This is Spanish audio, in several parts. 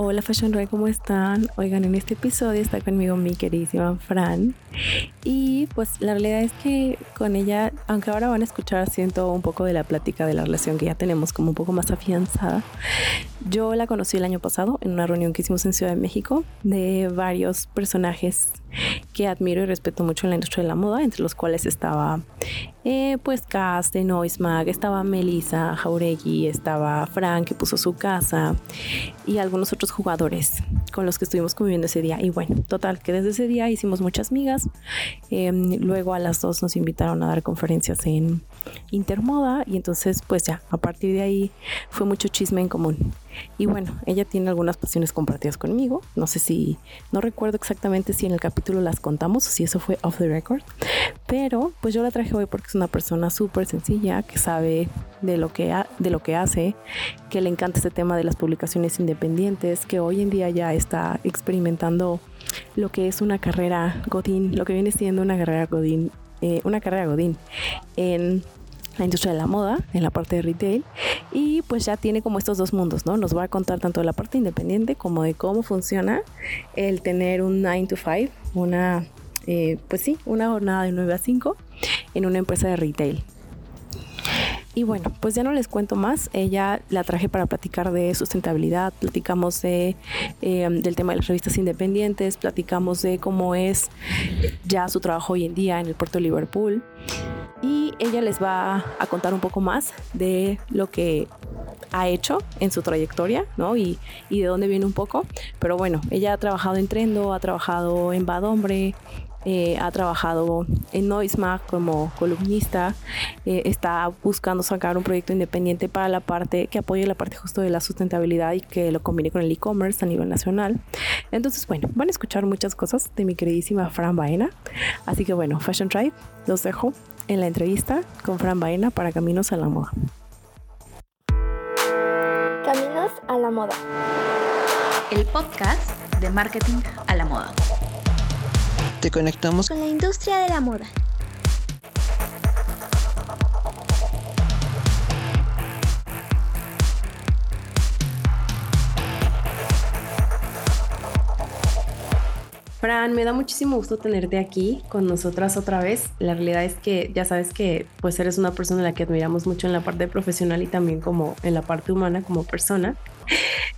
Hola Fashion Ray, ¿cómo están? Oigan, en este episodio está conmigo mi queridísima Fran. Y pues la realidad es que con ella, aunque ahora van a escuchar, siento un poco de la plática de la relación que ya tenemos como un poco más afianzada. Yo la conocí el año pasado en una reunión que hicimos en Ciudad de México de varios personajes que admiro y respeto mucho en la industria de la moda, entre los cuales estaba eh, pues Cass de Noismag, estaba Melissa Jauregui, estaba Frank que puso su casa y algunos otros jugadores con los que estuvimos conviviendo ese día. Y bueno, total, que desde ese día hicimos muchas migas. Em, luego a las dos nos invitaron a dar conferencias en Intermoda y entonces pues ya, a partir de ahí fue mucho chisme en común. Y bueno, ella tiene algunas pasiones compartidas conmigo. No sé si, no recuerdo exactamente si en el capítulo las contamos o si eso fue off the record. Pero pues yo la traje hoy porque es una persona súper sencilla que sabe de lo que, de lo que hace, que le encanta este tema de las publicaciones independientes, que hoy en día ya está experimentando lo que es una carrera Godín, lo que viene siendo una carrera Godín, eh, una carrera Godín en la industria de la moda, en la parte de retail, y pues ya tiene como estos dos mundos, ¿no? Nos va a contar tanto de la parte independiente como de cómo funciona el tener un 9 to 5, una, eh, pues sí, una jornada de 9 a 5 en una empresa de retail. Y bueno, pues ya no les cuento más. Ella la traje para platicar de sustentabilidad, platicamos de, em, del tema de las revistas independientes, platicamos de cómo es ya su trabajo hoy en día en el puerto de Liverpool. Y ella les va a contar un poco más de lo que ha hecho en su trayectoria, ¿no? Y, de dónde viene un poco. Pero bueno, ella ha trabajado en Trendo, ha trabajado en Bad Hombre, eh, ha trabajado en Noismag como columnista, eh, está buscando sacar un proyecto independiente para la parte que apoye la parte justo de la sustentabilidad y que lo combine con el e-commerce a nivel nacional. Entonces, bueno, van a escuchar muchas cosas de mi queridísima Fran Baena. Así que bueno, Fashion Tribe, los dejo en la entrevista con Fran Baena para Caminos a la Moda. Caminos a la Moda. El podcast de marketing a la moda. Te conectamos con la industria de la moda. Fran, me da muchísimo gusto tenerte aquí con nosotras otra vez. La realidad es que ya sabes que pues eres una persona a la que admiramos mucho en la parte profesional y también como en la parte humana como persona.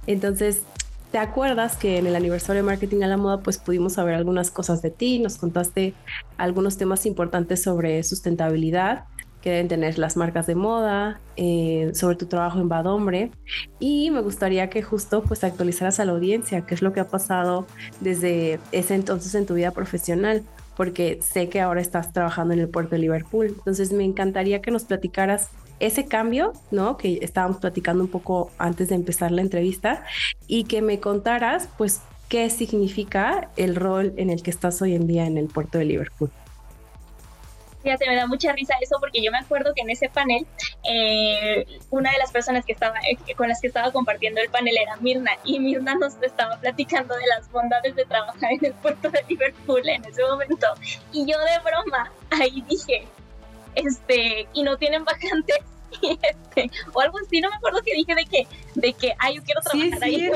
Entonces, ¿Te acuerdas que en el aniversario de Marketing a la Moda pues pudimos saber algunas cosas de ti? Nos contaste algunos temas importantes sobre sustentabilidad que deben tener las marcas de moda, eh, sobre tu trabajo en Bad Hombre y me gustaría que justo pues actualizaras a la audiencia qué es lo que ha pasado desde ese entonces en tu vida profesional porque sé que ahora estás trabajando en el puerto de Liverpool. Entonces me encantaría que nos platicaras ese cambio, ¿no? Que estábamos platicando un poco antes de empezar la entrevista y que me contaras, pues, qué significa el rol en el que estás hoy en día en el puerto de Liverpool. Fíjate, me da mucha risa eso porque yo me acuerdo que en ese panel eh, una de las personas que estaba, eh, con las que estaba compartiendo el panel era Mirna y Mirna nos estaba platicando de las bondades de trabajar en el puerto de Liverpool en ese momento y yo de broma ahí dije, este, y no tienen vacantes. este, o algo así, no me acuerdo que dije de que, de que, ay, yo quiero trabajar sí, ahí.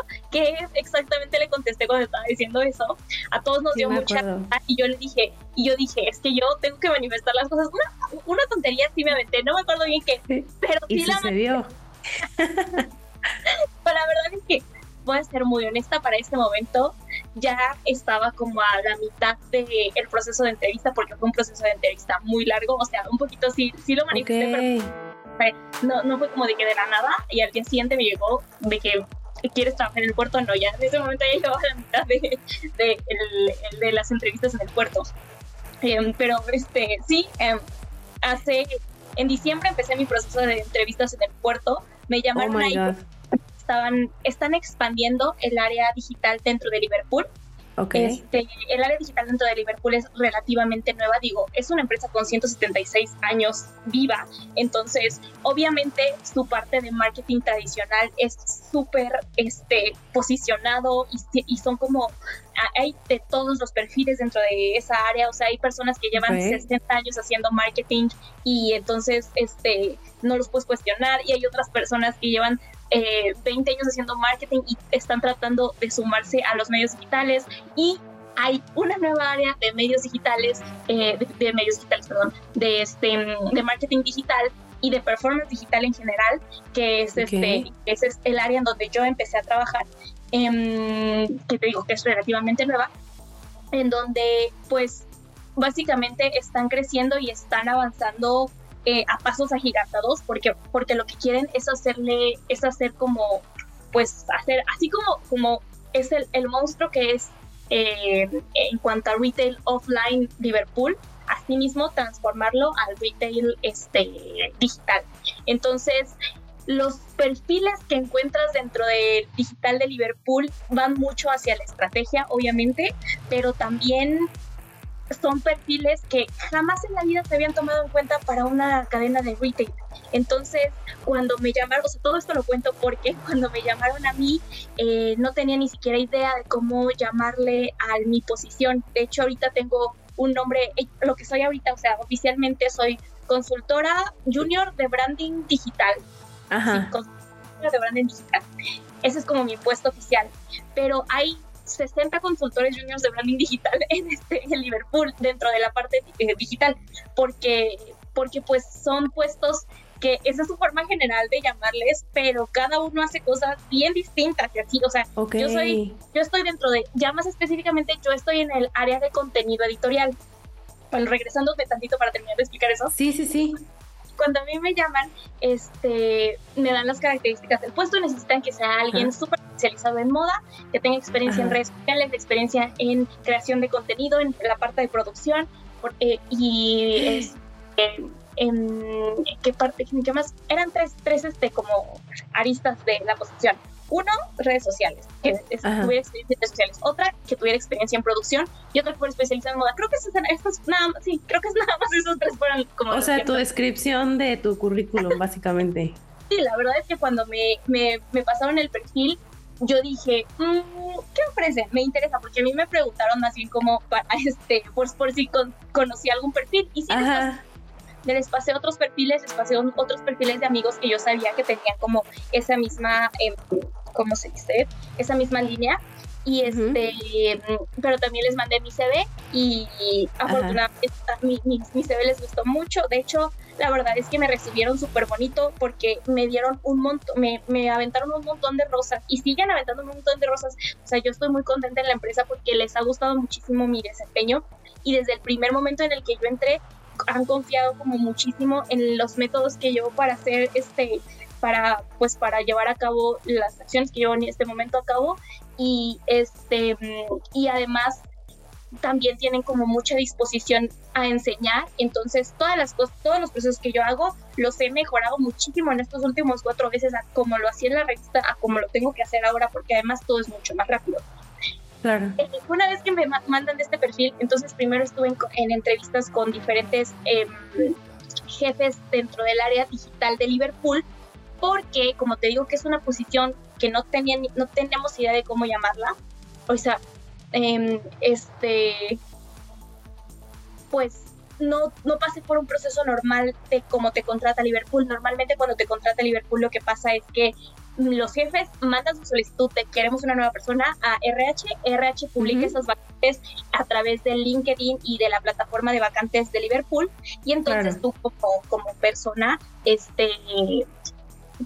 que exactamente le contesté cuando estaba diciendo eso. A todos nos dio mucha y yo le dije, y yo dije, es que yo tengo que manifestar las cosas. Una, una tontería sí me aventé, no me acuerdo bien qué, pero sí ¿Y la sucedió? pero la verdad es que voy a ser muy honesta para este momento ya estaba como a la mitad del el proceso de entrevista, porque fue un proceso de entrevista muy largo, o sea, un poquito sí, sí lo manifesté, pero no, no fue como de que de la nada, y al día siguiente me llegó de que quieres trabajar en el puerto, no, ya en ese momento ya llegaba a la mitad de, de, de las entrevistas en el puerto. Em, pero este, sí, em, hace, en diciembre empecé mi proceso de entrevistas en el puerto, me llamaron oh ahí estaban, están expandiendo el área digital dentro de Liverpool. Okay. Este, el área digital dentro de Liverpool es relativamente nueva, digo, es una empresa con 176 años viva, entonces obviamente su parte de marketing tradicional es súper este, posicionado y, y, son como, hay de todos los perfiles dentro de esa área, o sea, hay personas que llevan 60 años haciendo marketing y entonces este, no los puedes cuestionar y hay otras personas que llevan eh, 20 años haciendo marketing y están tratando de sumarse a los medios digitales y hay una nueva área de medios digitales, eh, de, medios digitales, perdón, de, este, de marketing digital y de performance digital en general, que es, este, ese es el área en donde yo empecé a trabajar, em, que te digo que es relativamente nueva, en donde pues básicamente están creciendo y están avanzando eh, a pasos agigantados porque, porque lo que quieren es hacerle, es hacer como, pues hacer, así como, como es el, monstruo que es eh, en cuanto a retail offline Liverpool, asimismo transformarlo al retail este, digital. Entonces, los perfiles que encuentras dentro del digital de Liverpool van mucho hacia la estrategia, obviamente, pero también son perfiles que jamás en la vida se habían tomado en cuenta para una cadena de retail. Entonces, cuando me llamaron, o sea, todo esto lo cuento porque cuando me llamaron a mí, eh, no tenía ni siquiera idea de cómo llamarle a mi posición. De hecho, ahorita tengo un nombre, eh, lo que soy ahorita, o sea, oficialmente soy consultora junior de branding digital. Ajá. consultora de branding digital. Ese es como mi puesto oficial. Pero hay 60 consultores juniors de branding digital en, este, en Liverpool dentro de la parte eh, digital, porque, porque pues son puestos que esa es su forma general de llamarles, pero cada uno hace cosas bien distintas y así, o sea, yo soy, yo estoy dentro de, ya más específicamente, yo estoy en el área de contenido editorial. Bueno, regresándome tantito para terminar de explicar eso. Sí, sí, sí cuando a mí me llaman, este, me dan las características del puesto, necesitan que sea alguien súper especializado en moda, que tenga experiencia en redes sociales, experiencia en creación de contenido, en la parte de producción, eh, y es, en, qué parte, qué más, eran tres, tres este, como aristas de la posición uno, redes sociales, que tuviera experiencia en redes sociales. Otra, que tuviera experiencia en producción. Y otra, que fuera especializada en moda. Creo que esas, nada más, sí, creo que es nada más esos tres fueron como... O sea, tu descripción de tu currículum, básicamente. Sí, la verdad es que cuando me, me, me pasaron el perfil, yo dije, mm, ¿qué ofrece? Me interesa, porque a mí me preguntaron más bien como para, este, por, por si con, conocí algún perfil. Y sí, les pasé otros perfiles, les pasé otros perfiles de amigos que yo sabía que tenían como esa misma eh, ¿cómo se dice? Esa misma línea. Y este, pero también les mandé mi CV y, afortunadamente mi, mi, CV les gustó mucho. De hecho, la verdad es que me recibieron súper bonito porque me dieron un montón, me, me aventaron un montón de rosas y siguen aventando un montón de rosas. O sea, yo estoy muy contenta en la empresa porque les ha gustado muchísimo mi desempeño y desde el primer momento en el que yo entré han confiado como muchísimo en los métodos que llevo para hacer este para pues para llevar a cabo las acciones que yo en este momento a cabo y este y además también tienen como mucha disposición a enseñar, entonces todas las cosas, todos los procesos que yo hago los he mejorado muchísimo en estos últimos cuatro veces a como lo hacía en la revista, a como lo tengo que hacer ahora, porque además todo es mucho más rápido. Claro. Eh, una vez que me mandan de este perfil, entonces primero estuve en, entrevistas con diferentes em, jefes dentro del área digital de Liverpool porque, como te digo, que es una posición que no, tenían, no tenemos idea de cómo llamarla. O sea, em, este, pues no, no pasé por un proceso normal de cómo te contrata Liverpool. Normalmente cuando te contrata Liverpool lo que pasa es que los jefes mandan su solicitud de queremos una nueva persona a RH, RH publica esas vacantes a través de LinkedIn y de la plataforma de vacantes de Liverpool y entonces tú como, como persona este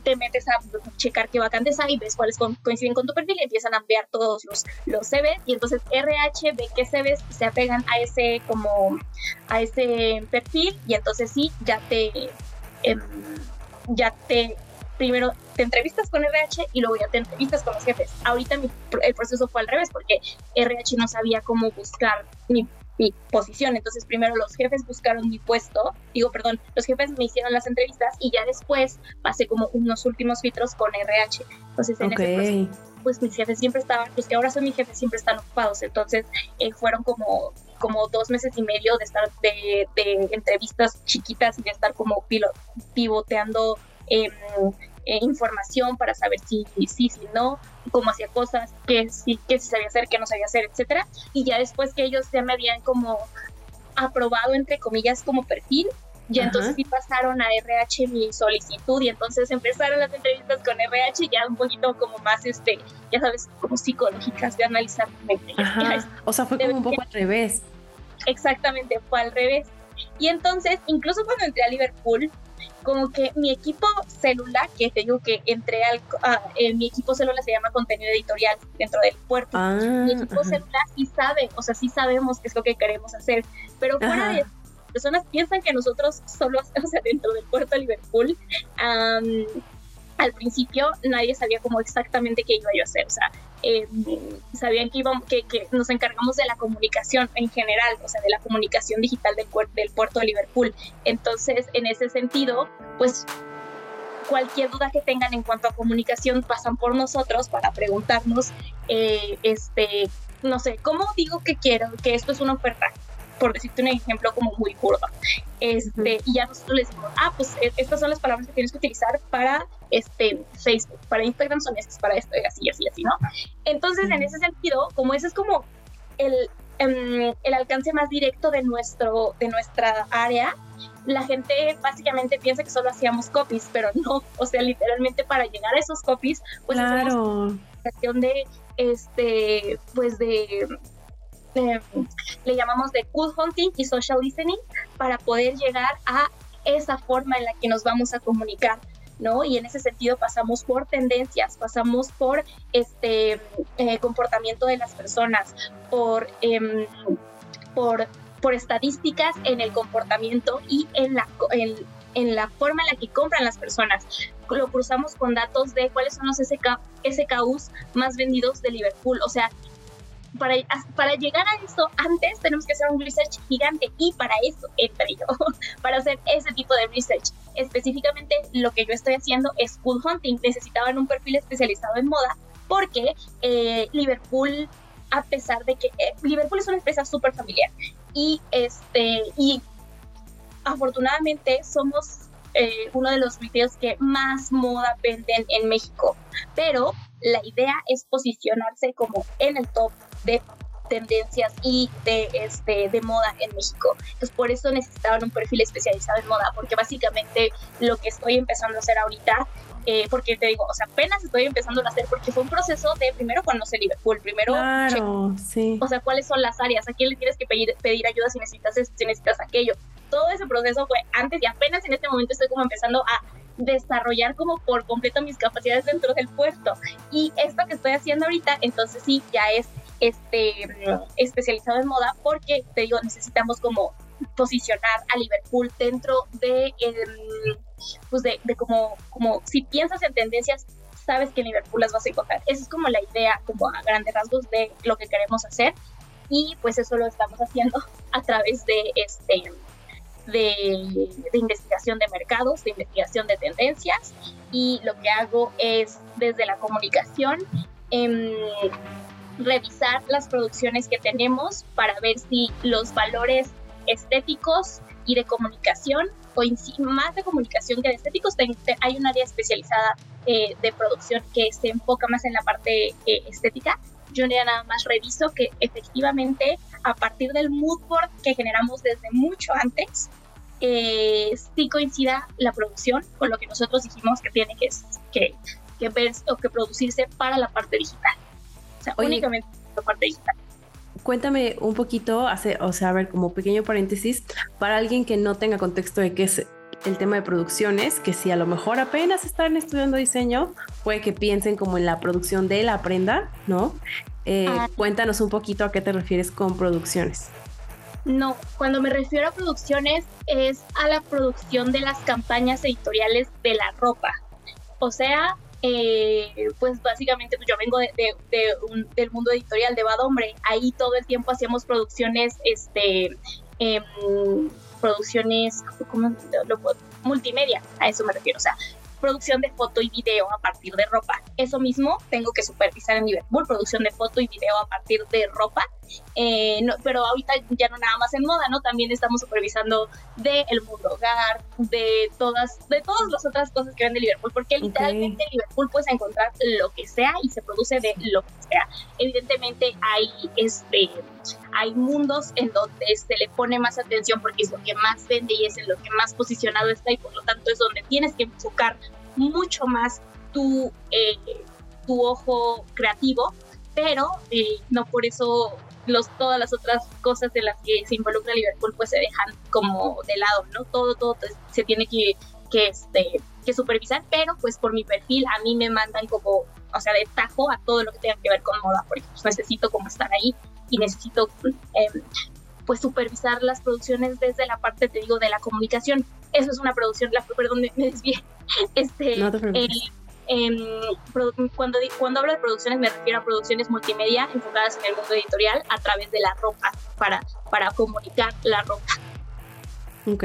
te metes a checar qué vacantes hay, ves cuáles coinciden con tu perfil y empiezan a enviar todos los, los CVs y entonces RH ve qué CVs se apegan a ese como a ese perfil y entonces sí, ya te em, ya te primero te entrevistas con RH y luego ya te entrevistas con los jefes. Ahorita el proceso fue al revés porque RH no sabía cómo buscar mi mi posición. Entonces primero los jefes buscaron mi puesto, digo, perdón, los jefes me hicieron las entrevistas y ya después pasé como unos últimos filtros con RH. Entonces en ese proceso, pues mis jefes siempre estaban, los que ahora son mis jefes siempre están ocupados. Entonces eh, fueron como como dos meses y medio de estar de, entrevistas chiquitas y de estar como pivoteando eh, eh, información para saber si sí, si, no, cómo hacía cosas, qué sí, qué sí sabía hacer, qué no sabía hacer, etcétera. Y ya después que ellos ya me habían como aprobado, entre comillas, como perfil, Y entonces sí pasaron a RH mi solicitud y entonces empezaron las entrevistas con RH ya un poquito como más, este, ya sabes, como psicológicas de analizar. O sea, fue como un poco al revés. Exactamente, fue al revés. Y entonces, incluso cuando entré a Liverpool, como que mi equipo celular, que te digo que entré al, mi equipo celular se llama contenido editorial dentro del puerto. Ah, mi equipo celular sí sabe, o sea, sí sabemos qué es lo que queremos hacer, pero fuera de personas piensan que nosotros solo hacemos dentro del puerto de Liverpool. Al principio nadie sabía cómo exactamente qué iba yo a hacer, o sea, eh, sabían que, íbamos, que, que, nos encargamos de la comunicación en general, o sea, de la comunicación digital del, del puerto de Liverpool. Entonces, en ese sentido, pues cualquier duda que tengan en cuanto a comunicación pasan por nosotros para preguntarnos, eh, este, no sé, ¿cómo digo que quiero que esto es una oferta? Por decirte un ejemplo como muy burdo. Este, Y ya nosotros les decimos, ah, pues e, estas son las palabras que tienes que utilizar para este, Facebook, para Instagram son estas, para esto, y así, así, así, ¿no? Entonces, en ese sentido, como ese es como el, em, el alcance más directo de, nuestro, de nuestra área, la gente básicamente piensa que solo hacíamos copies, pero no, o sea, literalmente para llegar a esos copies, pues claro. hacemos de, este, pues de le llamamos de cool hunting y social listening para poder llegar a esa forma en la que nos vamos a comunicar. ¿no? Y en ese sentido pasamos por tendencias, pasamos por este eh, comportamiento de las personas, por, em, por, por estadísticas en el comportamiento y en la, en, en, la forma en la que compran las personas. Lo cruzamos con datos de cuáles son los SK, SKUs más vendidos de Liverpool. O sea, para, para llegar a eso, antes tenemos que hacer un research gigante y para eso entré yo, para hacer ese tipo de research. Específicamente lo que yo estoy haciendo es school hunting. Necesitaban un perfil especializado en moda porque eh, Liverpool, a pesar de que eh, Liverpool es una empresa súper familiar y, este, y afortunadamente somos eh, uno de los retails que más moda venden en México, pero la idea es posicionarse como en el top de tendencias y de, este, de moda en México. Entonces, por eso necesitaban un perfil especializado en moda, porque básicamente lo que estoy empezando a hacer ahorita, eh, porque te digo, o sea, apenas estoy empezando a hacer, porque fue un proceso de primero conocer Liverpool, primero, claro, sí. o sea, cuáles son las áreas, a quién le tienes que pedir, pedir ayuda si necesitas esto, si necesitas aquello. Todo ese proceso fue antes y apenas en este momento estoy como empezando a desarrollar como por completo mis capacidades dentro del puesto. Y esto que estoy haciendo ahorita, entonces sí, ya es este, especializado en moda porque, te digo, necesitamos como posicionar a Liverpool dentro de, em, pues de, como, como si piensas en tendencias, sabes que en Liverpool las vas a encontrar. Esa es como la idea, como a grandes rasgos de lo que queremos hacer y pues eso lo estamos haciendo a través de este de, investigación de mercados, de investigación de tendencias y lo que hago es desde la comunicación em, revisar las producciones que tenemos para ver si los valores estéticos y de comunicación, o más de comunicación que de estéticos, hay un área especializada eh, de producción que se enfoca más en la parte eh, estética. Yo nada más reviso que efectivamente a partir del mood board que generamos desde mucho antes, eh, sí coincida la producción con lo que nosotros dijimos que tiene que, que, que ver o que producirse para la parte digital únicamente la parte digital. Cuéntame un poquito, hace, o sea, a ver, como pequeño paréntesis, para alguien que no tenga contexto de qué es el tema de producciones, que si a lo mejor apenas están estudiando diseño, puede que piensen como en la producción de la prenda, ¿no? Eh, ah. Cuéntanos un poquito a qué te refieres con producciones. No, cuando me refiero a producciones es a la producción de las campañas editoriales de la ropa. O sea, eh, pues básicamente pues yo vengo de, del mundo editorial de Bad Hombre, ahí todo el tiempo hacíamos producciones, este, em, producciones, ¿cómo lo multimedia, a eso me refiero, o sea, producción de foto y video a partir de ropa. Eso mismo tengo que supervisar en Liverpool, producción de foto y video a partir de ropa. Eh, pero ahorita ya no nada más en moda, ¿no? También estamos supervisando de el mundo hogar, de todas, de todas las otras cosas que vende Liverpool, porque literalmente en Liverpool puedes encontrar lo que sea y se produce de lo que sea. Evidentemente hay este hay mundos en donde se le pone más atención porque es lo que más vende y es en lo que más posicionado está y por lo tanto es donde tienes que enfocar mucho más tu, eh, tu ojo creativo, pero eh, no por eso los, todas las otras cosas de las que se involucra Liverpool pues se dejan como de lado, ¿no? Todo, todo se tiene que, que, este, que supervisar, pero pues por mi perfil a mí me mandan como, o sea, de tajo a todo lo que tenga que ver con moda, porque pues necesito como estar ahí y necesito eh, pues supervisar las producciones desde la parte, te digo, de la comunicación. Eso es una producción, la, perdón, me, me desvié. Este, no te eh, eh, cuando, cuando hablo de producciones me refiero a producciones multimedia enfocadas en el mundo editorial a través de la ropa, para, para comunicar la ropa. Ok.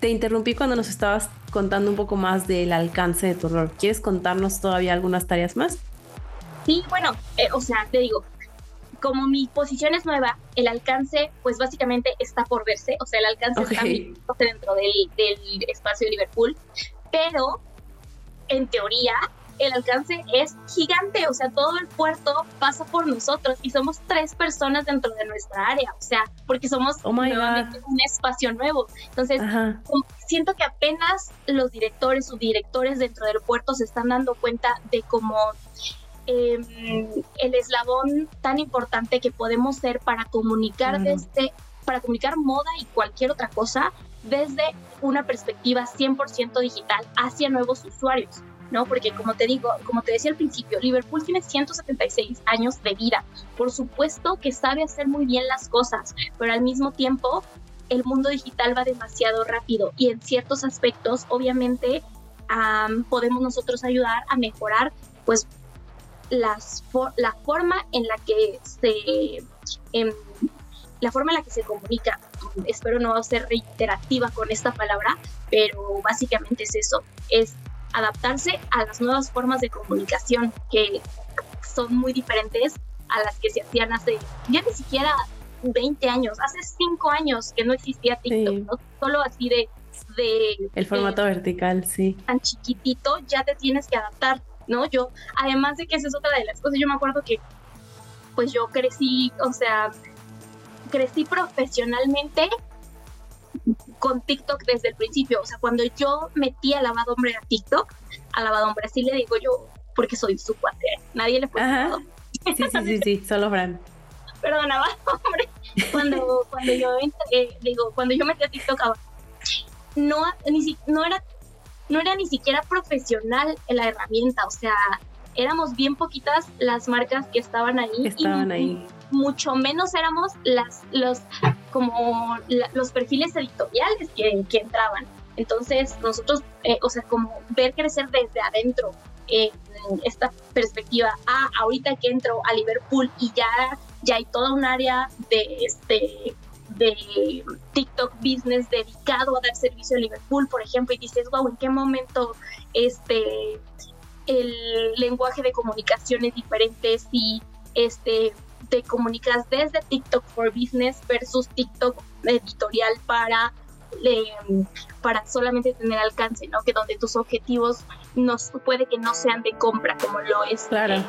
Te interrumpí cuando nos estabas contando un poco más del alcance de tu rol. ¿Quieres contarnos todavía algunas tareas más? Sí, bueno, eh, o sea, te digo, como mi posición es nueva, el alcance, pues básicamente está por verse, o sea, el alcance está dentro del, del espacio de Liverpool, pero en teoría el alcance es gigante, o sea, todo el puerto pasa por nosotros y somos tres personas dentro de nuestra área, o sea, porque somos oh un espacio nuevo. Entonces, siento que apenas los directores, subdirectores dentro del puerto se están dando cuenta de cómo em, el eslabón tan importante que podemos ser para comunicar desde, para comunicar moda y cualquier otra cosa desde una perspectiva 100% digital hacia nuevos usuarios. ¿no? Porque como te digo, como te decía al principio, Liverpool tiene 176 años de vida. Por supuesto que sabe hacer muy bien las cosas, pero al mismo tiempo el mundo digital va demasiado rápido y en ciertos aspectos, obviamente, podemos nosotros ayudar a mejorar, pues, las la forma en la que se em, la forma en la que se comunica. Espero no ser reiterativa con esta palabra, pero básicamente es eso, es adaptarse a las nuevas formas de comunicación que son muy diferentes a las que se hacían hace ya ni siquiera 20 años, hace 5 años que no existía TikTok, solo así de, de el formato vertical, sí. Tan chiquitito, ya te tienes que adaptar, ¿no? Yo, además de que esa es otra de las cosas, yo me acuerdo que pues yo crecí, o sea, crecí profesionalmente con TikTok desde el principio. O sea, cuando yo metí a lavado hombre a TikTok, a lavado hombre así le digo yo, porque soy su cuate. Nadie le puede Sí, sí, sí, sí, solo Fran. Perdón, lavado hombre. Cuando, cuando yo digo, cuando yo metí a TikTok, no, ni, no, era, no era ni siquiera profesional en la herramienta. O sea, éramos bien poquitas las marcas que estaban ahí. Estaban ahí mucho menos éramos las, los, como los perfiles editoriales que, que entraban. Entonces, nosotros, eh, o sea, como ver crecer desde adentro eh, esta perspectiva, ah, ahorita que entro a Liverpool y ya, ya hay toda un área de este de TikTok Business dedicado a dar servicio a Liverpool, por ejemplo, y dices, wow, ¿en qué momento este el lenguaje de comunicación es diferente si este te comunicas desde TikTok for Business versus TikTok editorial para em, para solamente tener alcance, ¿no? Que donde tus objetivos no, puede que no sean de compra como lo es claro.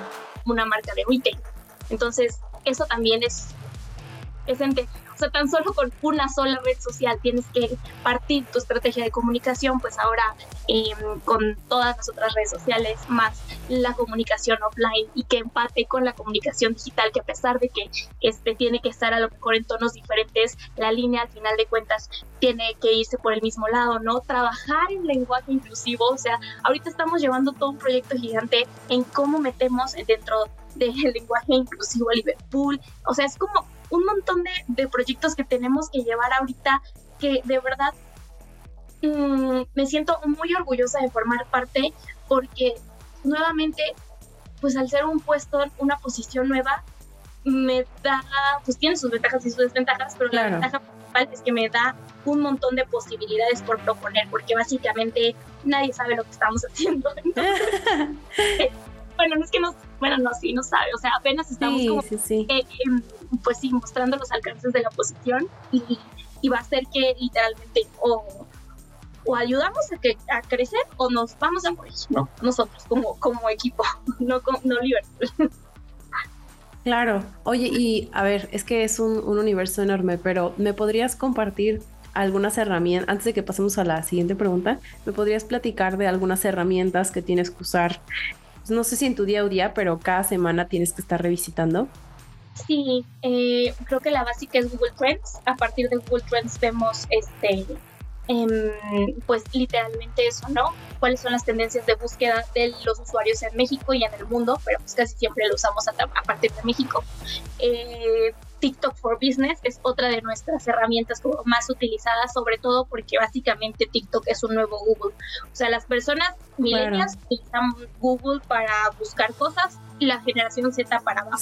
una marca de retail. Entonces, eso también es, es sea, tan solo con una sola red social tienes que partir tu estrategia de comunicación, pues ahora em, con todas las otras redes sociales, más la comunicación offline y que empate con la comunicación digital, que a pesar de que este tiene que estar a lo mejor en tonos diferentes, la línea al final de cuentas tiene que irse por el mismo lado, ¿no? Trabajar en lenguaje inclusivo, o sea, ahorita estamos llevando todo un proyecto gigante en cómo metemos dentro del lenguaje inclusivo a Liverpool, o sea, es como un montón de, proyectos que tenemos que llevar ahorita que de verdad mm, me siento muy orgullosa de formar parte porque nuevamente, pues al ser un puesto, una posición nueva, me da, pues tiene sus ventajas y sus desventajas, pero la ventaja principal es que me da un montón de posibilidades por proponer, porque básicamente nadie sabe lo que estamos haciendo. bueno, no es que no, bueno, no, sí, no sabe, o sea, apenas estamos como, eh, em, pues sí, mostrando los alcances de la oposición y, y va a ser que literalmente o, o ayudamos a, que, a crecer o nos vamos a morir, ¿no? Nosotros como, como equipo, no, no Liverpool. Claro. Oye, y a ver, es que es un, un universo enorme, pero ¿me podrías compartir algunas herramientas, antes de que pasemos a la siguiente pregunta, ¿me podrías platicar de algunas herramientas que tienes que usar? No sé si en tu día a día, pero cada semana tienes que estar revisitando. Sí, eh, creo que la básica es Google Trends. A partir de Google Trends vemos este, em, pues literalmente eso, ¿no? Cuáles son las tendencias de búsqueda de los usuarios en México y en el mundo, pero pues casi siempre lo usamos a, partir de México. Eh, TikTok for Business es otra de nuestras herramientas como más utilizadas, sobre todo porque básicamente TikTok es un nuevo Google. O sea, las personas milenias utilizan Google para buscar cosas y la generación Z para abajo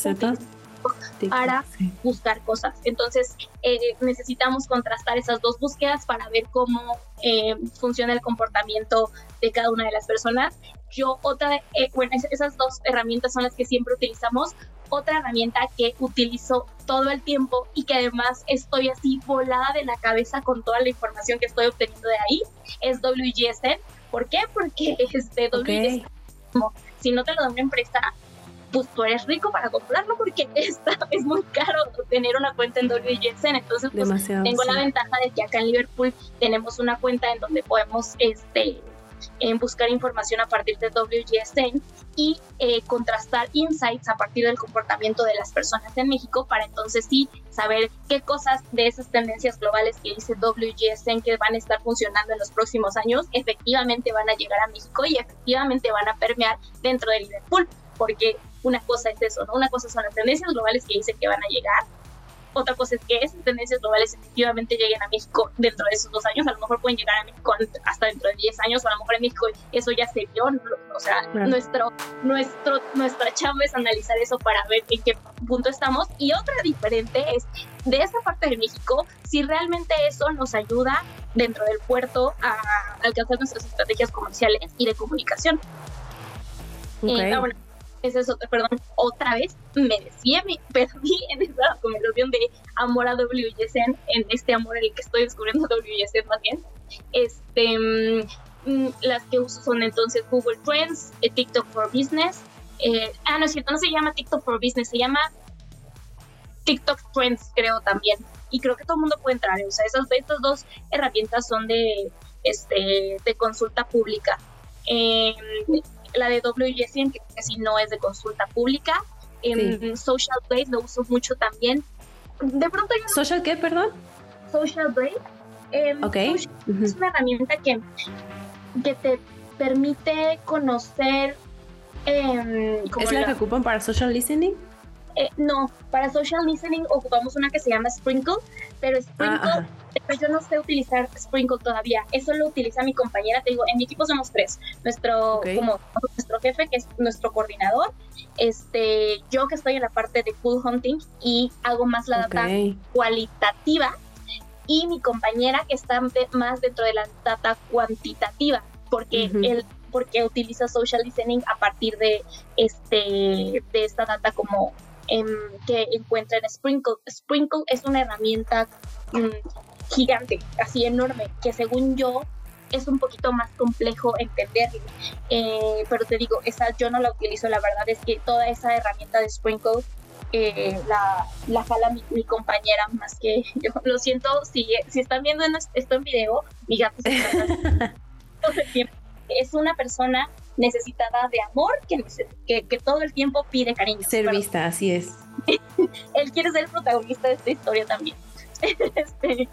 para buscar cosas. Entonces, eh, necesitamos contrastar esas dos búsquedas para ver cómo eh, funciona el comportamiento de cada una de las personas. Yo, otra, eh, bueno, esas dos herramientas son las que siempre utilizamos otra herramienta que utilizo todo el tiempo y que además estoy así volada de la cabeza con toda la información que estoy obteniendo de ahí es WGSN. ¿Por qué? Porque este WGSN, si no te lo da una empresa, pues tú eres rico para comprarlo porque está, es muy caro tener una cuenta en WGSN. Entonces, pues, tengo la ventaja de que acá en Liverpool tenemos una cuenta en donde podemos este, en buscar información a partir de WGSN y eh, contrastar insights a partir del comportamiento de las personas en México para entonces sí saber qué cosas de esas tendencias globales que dice WGSN que van a estar funcionando en los próximos años efectivamente van a llegar a México y efectivamente van a permear dentro de Liverpool, porque una cosa es eso, ¿no? Una cosa son las tendencias globales que dicen que van a llegar otra cosa es que esas tendencias globales efectivamente lleguen a México dentro de esos dos años. A lo mejor pueden llegar a México hasta dentro de 10 años, o a lo mejor en México eso ya se vio. O sea, nuestro, nuestro, nuestra chamba es analizar eso para ver en qué punto estamos. Y otra diferente es de esa parte de México, si realmente eso nos ayuda dentro del puerto a alcanzar nuestras estrategias comerciales y de comunicación. Okay. Eh, esa es otra, perdón, otra vez me decía, me perdí en esa conversación de amor a WGSN, en este amor en el que estoy descubriendo WGSN más bien. Este, mm, mm, las que uso son entonces Google Trends, eh, TikTok for Business. Eh, ah, no es cierto, no se llama TikTok for Business, se llama TikTok Trends, creo también. Y creo que todo el mundo puede entrar. O sea, esas, estas dos herramientas son de, este, de consulta pública. Eh, la de WGSN, que casi no es de consulta pública. En Social Blade lo uso mucho también. De pronto ¿Social qué, perdón? Social Blade. Em, es una herramienta que, que te permite conocer... Eh, ¿Es la, que ocupan para social listening? Eh, no, para social listening ocupamos una que se llama Sprinkle, pero Sprinkle, ah, yo no sé utilizar Sprinkle todavía. Eso lo utiliza mi compañera. Te digo, en mi equipo somos tres. Nuestro, como nuestro jefe, que es nuestro coordinador, este, yo que estoy en la parte de Cool Hunting y hago más la data cualitativa, y mi compañera que está más dentro de la data cuantitativa, porque él porque utiliza social listening a partir de este de esta data como que encuentra en Sprinkle. Sprinkle es una herramienta mm, gigante, así enorme, que según yo es un poquito más complejo entenderlo. Eh, pero te digo, esa yo no la utilizo, la verdad es que toda esa herramienta de Sprinkle eh, la, la jala mi, compañera más que yo. Lo siento, si, si están viendo esto en video, mi gato es una persona necesitada de amor que, que, todo el tiempo pide cariño. Ser vista, así es. Él quiere ser el protagonista de esta historia también. este,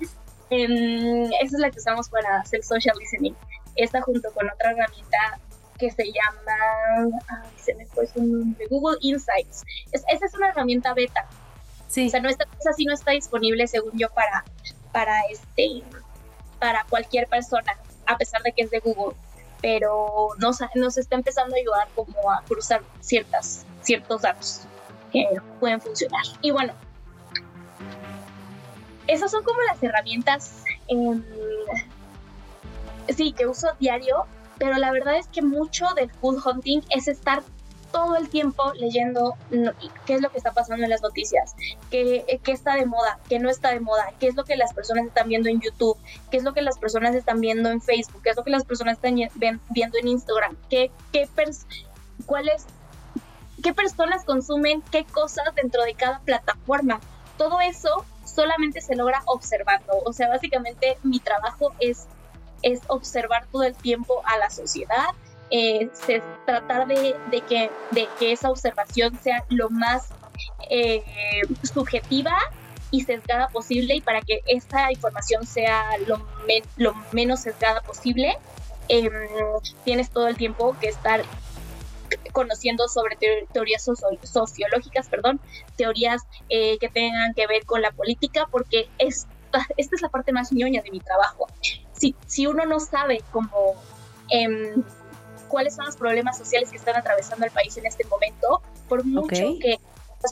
esa es la que usamos para hacer social listening. Esta junto con otra herramienta que se llama, ay, se me fue su nombre, Google Insights. esa es una herramienta beta. Sí. O sea, no está, esa sí no está disponible, según yo, para, para, este, para cualquier persona, a pesar de que es de Google pero nos, nos está empezando a ayudar como a cruzar ciertas, ciertos datos que pueden funcionar. Y bueno, esas son como las herramientas sí, que uso diario, pero la verdad es que mucho del food hunting es estar todo el tiempo leyendo qué es lo que está pasando en las noticias, qué, qué, está de moda, qué no está de moda, qué es lo que las personas están viendo en YouTube, qué es lo que las personas están viendo en Facebook, qué es lo que las personas están viendo en Instagram, qué, qué cuál es, qué personas consumen qué cosas dentro de cada plataforma. Todo eso solamente se logra observando. O sea, básicamente mi trabajo es, es observar todo el tiempo a la sociedad, eh, tratar de, que, de que esa observación sea lo más eh, subjetiva y sesgada posible y para que esta información sea lo, lo menos sesgada posible, em, tienes todo el tiempo que estar conociendo sobre teorías sociológicas, perdón, teorías eh, que tengan que ver con la política, porque esta, esta es la parte más ñoña de mi trabajo. Si, si uno no sabe cómo... Em, cuáles son los problemas sociales que están atravesando el país en este momento, por mucho que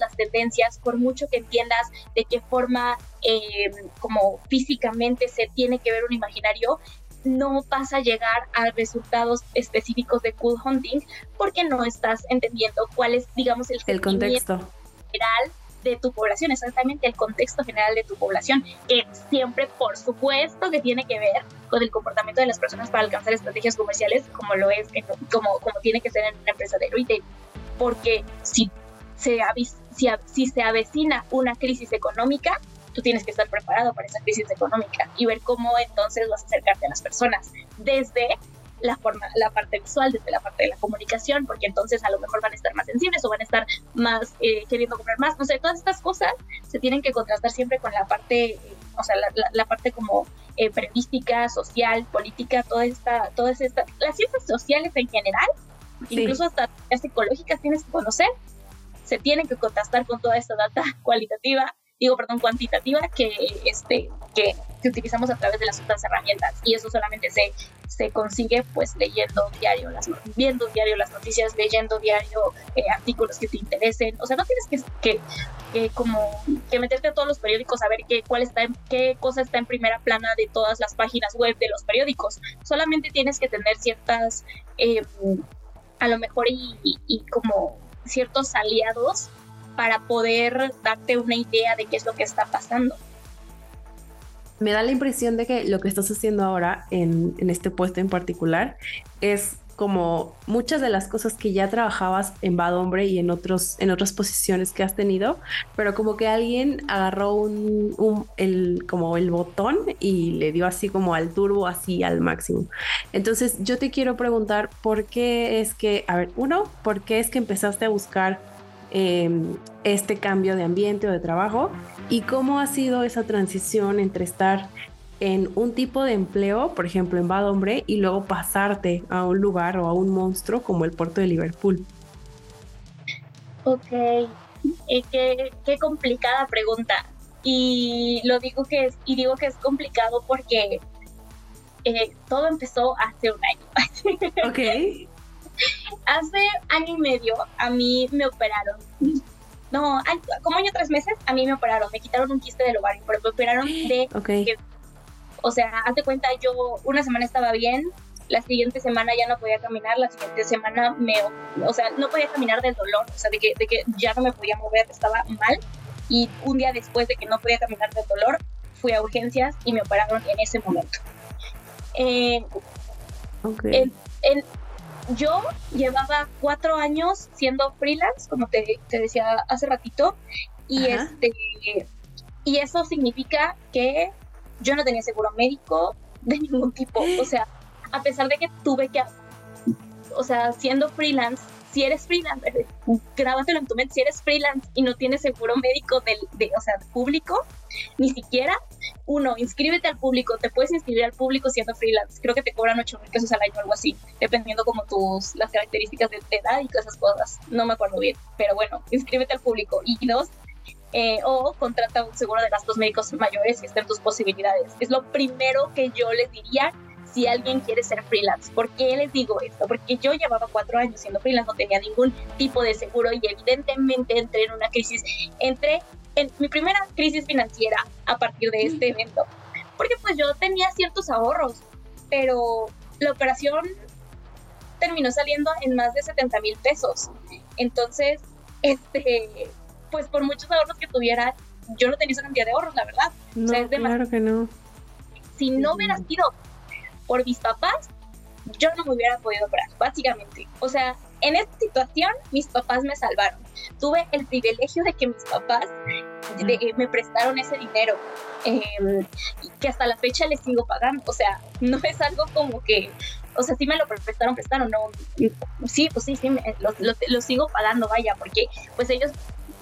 las tendencias, por mucho que entiendas de qué forma em, como físicamente se tiene que ver un imaginario, no vas a llegar a resultados específicos de cool hunting porque no estás entendiendo cuál es, digamos, el, el contexto. general de tu población, exactamente el contexto general de tu población, que siempre, por supuesto, que tiene que ver con el comportamiento de las personas para alcanzar estrategias comerciales, como lo es, como, como tiene que ser en una empresa de retail. Porque si se, si, si se avecina una crisis económica, tú tienes que estar preparado para esa crisis económica y ver cómo entonces vas a acercarte a las personas desde la forma, la parte visual, desde la parte de la comunicación, porque entonces a lo mejor van a estar más sensibles o van a estar más eh, queriendo comprar más, no sé, todas estas cosas se tienen que contrastar siempre con la parte, eh, o sea, la, parte como eh, periodística, social, política, toda esta, todas estas, las ciencias sociales en general, incluso hasta las psicológicas tienes que conocer, se tienen que contrastar con toda esta data cualitativa digo, perdón, cuantitativa que, este, que, que, utilizamos a través de las otras herramientas. Y eso solamente se, se consigue pues leyendo diario, las, viendo diario las noticias, leyendo diario eh, artículos que te interesen. O sea, no tienes que, que, como que meterte a todos los periódicos a ver qué, cuál está en, qué cosa está en primera plana de todas las páginas web de los periódicos. Solamente tienes que tener ciertas, eh, a lo mejor y, y como ciertos aliados para poder darte una idea de qué es lo que está pasando. Me da la impresión de que lo que estás haciendo ahora en, este puesto en particular es como muchas de las cosas que ya trabajabas en Bad Hombre y en otros en otras posiciones que has tenido, pero como que alguien agarró un, el como el botón y le dio así como al turbo así al máximo. Entonces, yo te quiero preguntar por qué es que, a ver, uno, ¿por qué es que empezaste a buscar Em, este cambio de ambiente o de trabajo y cómo ha sido esa transición entre estar en un tipo de empleo, por ejemplo en Bad Hombre, y luego pasarte a un lugar o a un monstruo como el puerto de Liverpool. Ok, eh, qué, complicada pregunta. Y lo digo que es, y digo que es complicado porque eh, todo empezó hace un año. Ok. Hace año y medio a mí me operaron. No, como año tres meses a mí me operaron. Me quitaron un quiste del ovario, pero me operaron de... o sea, hazte cuenta, yo una semana estaba bien, la siguiente semana ya no podía caminar, la siguiente semana me... O sea, no podía caminar del dolor, o sea, de que, de que ya no me podía mover, estaba mal. Y un día después de que no podía caminar del dolor, fui a urgencias y me operaron en ese momento. Eh, okay yo llevaba cuatro años siendo freelance, como te, decía hace ratito, y este y eso significa que yo no tenía seguro médico de ningún tipo. O sea, a pesar de que tuve que, o sea, siendo freelance, si eres freelance, grábatelo en tu mente, si eres freelance y no tienes seguro médico del, de, o sea, público, ni siquiera, uno, inscríbete al público, te puedes inscribir al público siendo freelance, creo que te cobran 8 mil pesos al año o algo así, dependiendo como tus, las características de, edad y todas esas cosas, no me acuerdo bien, pero bueno, inscríbete al público. Y dos, eh, o contrata un seguro de gastos médicos mayores si está en tus posibilidades. Es lo primero que yo les diría si alguien quiere ser freelance. ¿Por qué les digo esto? Porque yo llevaba cuatro años siendo freelance, no tenía ningún tipo de seguro y evidentemente entré en una crisis. Entré en mi primera crisis financiera a partir de este evento. Porque pues yo tenía ciertos ahorros, pero la operación terminó saliendo en más de 70 mil pesos. Entonces, este, pues por muchos ahorros que tuviera, yo no tenía esa cantidad de ahorros, la verdad. No, claro que no. Si no hubiera sido por mis papás, yo no me hubiera podido operar, básicamente. O sea, en esta situación mis papás me salvaron. Tuve el privilegio de que mis papás me prestaron ese dinero, em, que hasta la fecha les sigo pagando. O sea, no es algo como que, o sea, sí me lo prestaron, prestaron, no. Sí, pues sí, sí, lo, sigo pagando, vaya, porque pues ellos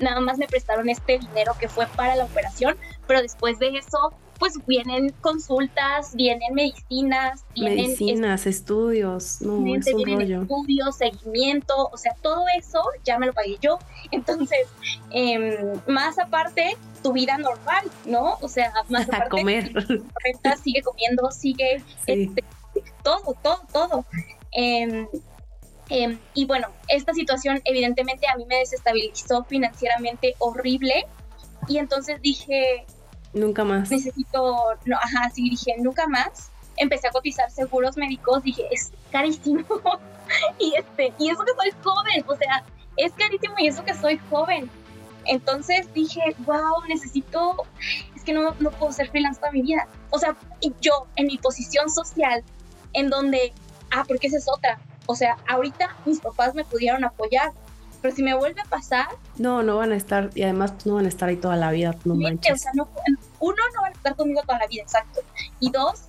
nada más me prestaron este dinero que fue para la operación, pero después de eso pues vienen consultas, vienen medicinas, vienen medicinas, estudios, no, es un rollo. estudios, seguimiento, o sea, todo eso ya me lo pagué yo. Entonces, em, más aparte, tu vida normal, ¿no? O sea, más aparte, comer. sigue comiendo, sigue este, todo, todo, todo. Em, em, y bueno, esta situación evidentemente a mí me desestabilizó financieramente horrible. Y entonces dije, Nunca más. Necesito, no, ajá, sí, dije, nunca más. Empecé a cotizar seguros médicos, dije, es carísimo. y este, y eso que soy joven, o sea, es carísimo y eso que soy joven. Entonces dije, wow, necesito, es que no, no puedo ser freelance toda mi vida. O sea, yo en mi posición social, en donde, ah, porque esa es otra. O sea, ahorita mis papás me pudieron apoyar, pero si me vuelve a pasar... No, no van a estar, y además no van a estar ahí toda la vida, no O sea, no, uno, no van a estar conmigo toda la vida, exacto. Y dos,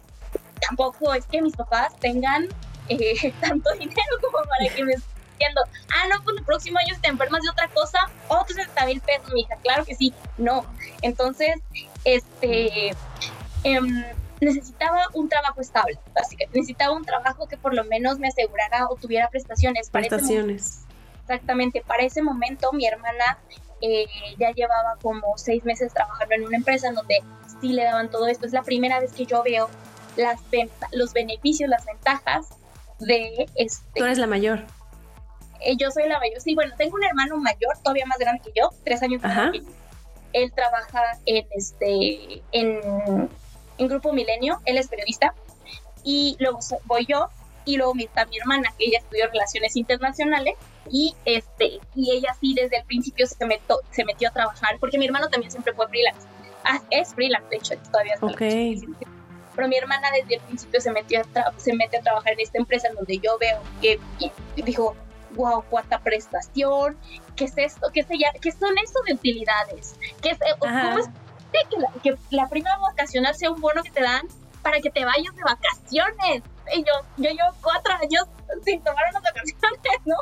tampoco es que mis papás tengan eh, tanto dinero como para que me estén diciendo, ah, no, pues el próximo año te enfermas de otra cosa, otros 60 mil pesos, mi hija, claro que sí, no. Entonces, este... Em, necesitaba un trabajo estable, básicamente. Necesitaba un trabajo que por lo menos me asegurara o tuviera prestaciones. Prestaciones. Exactamente, para ese momento mi hermana eh, ya llevaba como seis meses trabajando en una empresa en donde sí le daban todo esto. Es la primera vez que yo veo las los beneficios, las ventajas de este. Tú eres la mayor. Eh, yo soy la mayor. Sí, bueno, tengo un hermano mayor, todavía más grande que yo, tres años más que Él trabaja en este en, en Grupo Milenio, él es periodista y luego voy yo y luego está mi hermana que ella estudió relaciones internacionales y este y ella sí desde el principio se metió, se metió a trabajar porque mi hermano también siempre fue freelance. Ah, es freelance de hecho todavía está. Okay. pero mi hermana desde el principio se metió a se mete a trabajar en esta empresa en donde yo veo que dijo wow cuánta prestación qué es esto qué, se, qué son esto de utilidades qué es, ¿cómo es que la, que la prima vacacional sea un bono que te dan para que te vayas de vacaciones y yo, yo llevo cuatro años sin tomar unas vacaciones, ¿no?